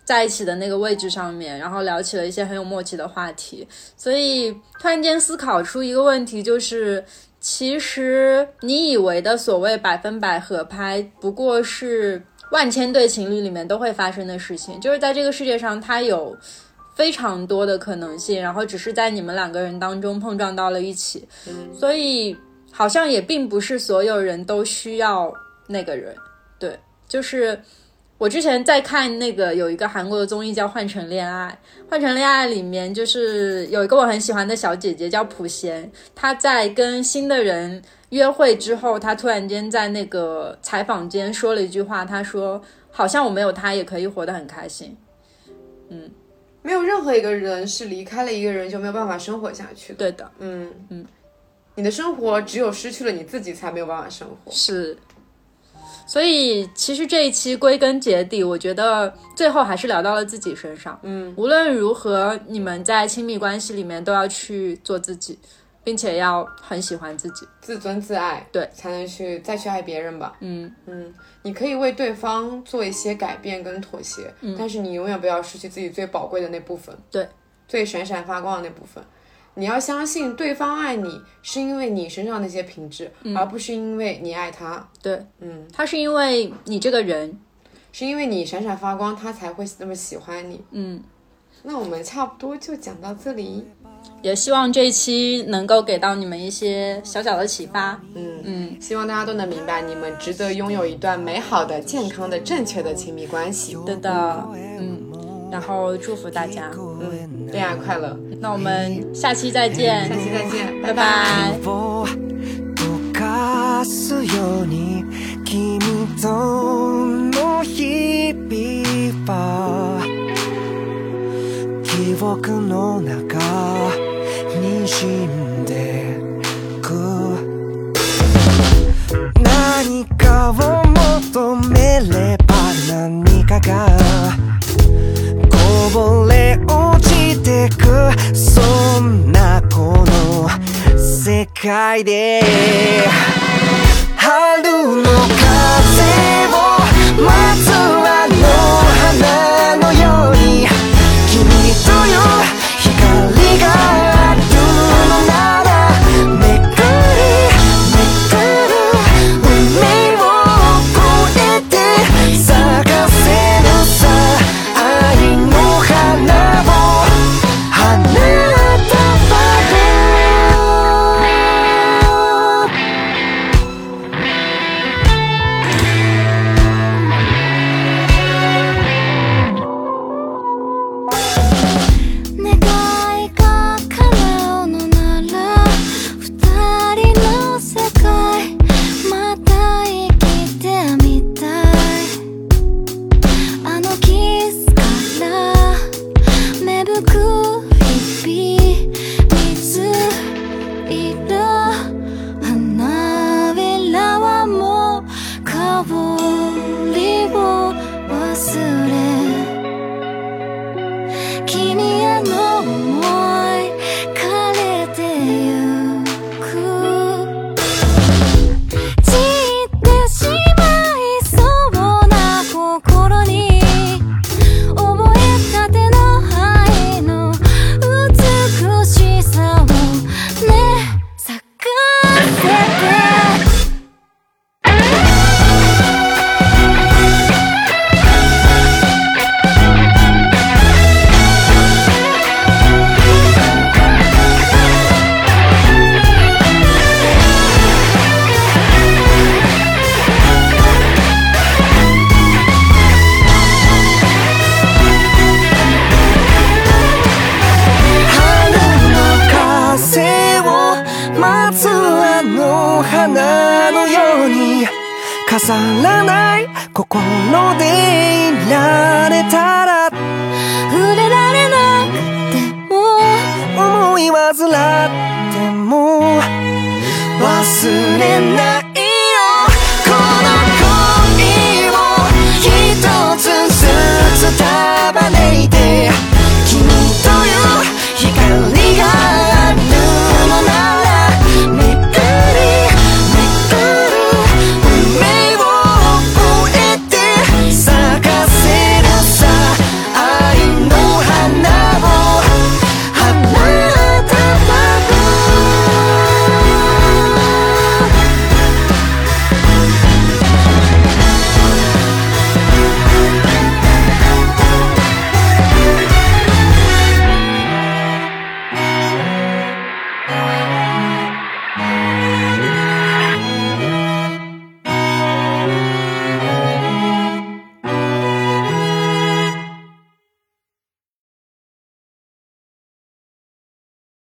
在一起的那个位置上面，然后聊起了一些很有默契的话题，所以突然间思考出一个问题，就是。其实你以为的所谓百分百合拍，不过是万千对情侣里面都会发生的事情。就是在这个世界上，它有非常多的可能性，然后只是在你们两个人当中碰撞到了一起，所以好像也并不是所有人都需要那个人。对，就是我之前在看那个有一个韩国的综艺叫《换乘恋爱》，《换乘恋爱》里面就是有一个我很喜欢的小姐姐叫朴贤，她在跟新的人约会之后，他突然间在那个采访间说了一句话，他说：“好像我没有他也可以活得很开心。”嗯没有任何一个人是离开了一个人就没有办法生活下去的。对的，嗯嗯，你的生活只有失去了你自己，才没有办法生活。是。所以其实这一期归根结底，我觉得最后还是聊到了自己身上。嗯，无论如何，你们在亲密关系里面都要去做自己，并且要很喜欢自己。自尊自爱，对，才能去再去爱别人吧。嗯嗯，你可以为对方做一些改变跟妥协，但是你永远不要失去自己最宝贵的那部分，对，最闪闪发光的那部分。你要相信对方爱你，是因为你身上那些品质，而不是因为你爱他。对，嗯，他是因为你这个人，是因为你闪闪发光，他才会那么喜欢你。嗯，那我们差不多就讲到这里。也希望这一期能够给到你们一些小小的启发。嗯嗯，希望大家都能明白，你们值得拥有一段美好的、健康的、正确的亲密关系。对的，嗯，然后祝福大家。嗯，恋爱快乐，那我们下期再见下，期再见，拜拜。を溶かすように君との日々は記憶の中に染 んでく何かを求めれば何かがこぼれ落ちてくそんなこの世界で。春の風を待つ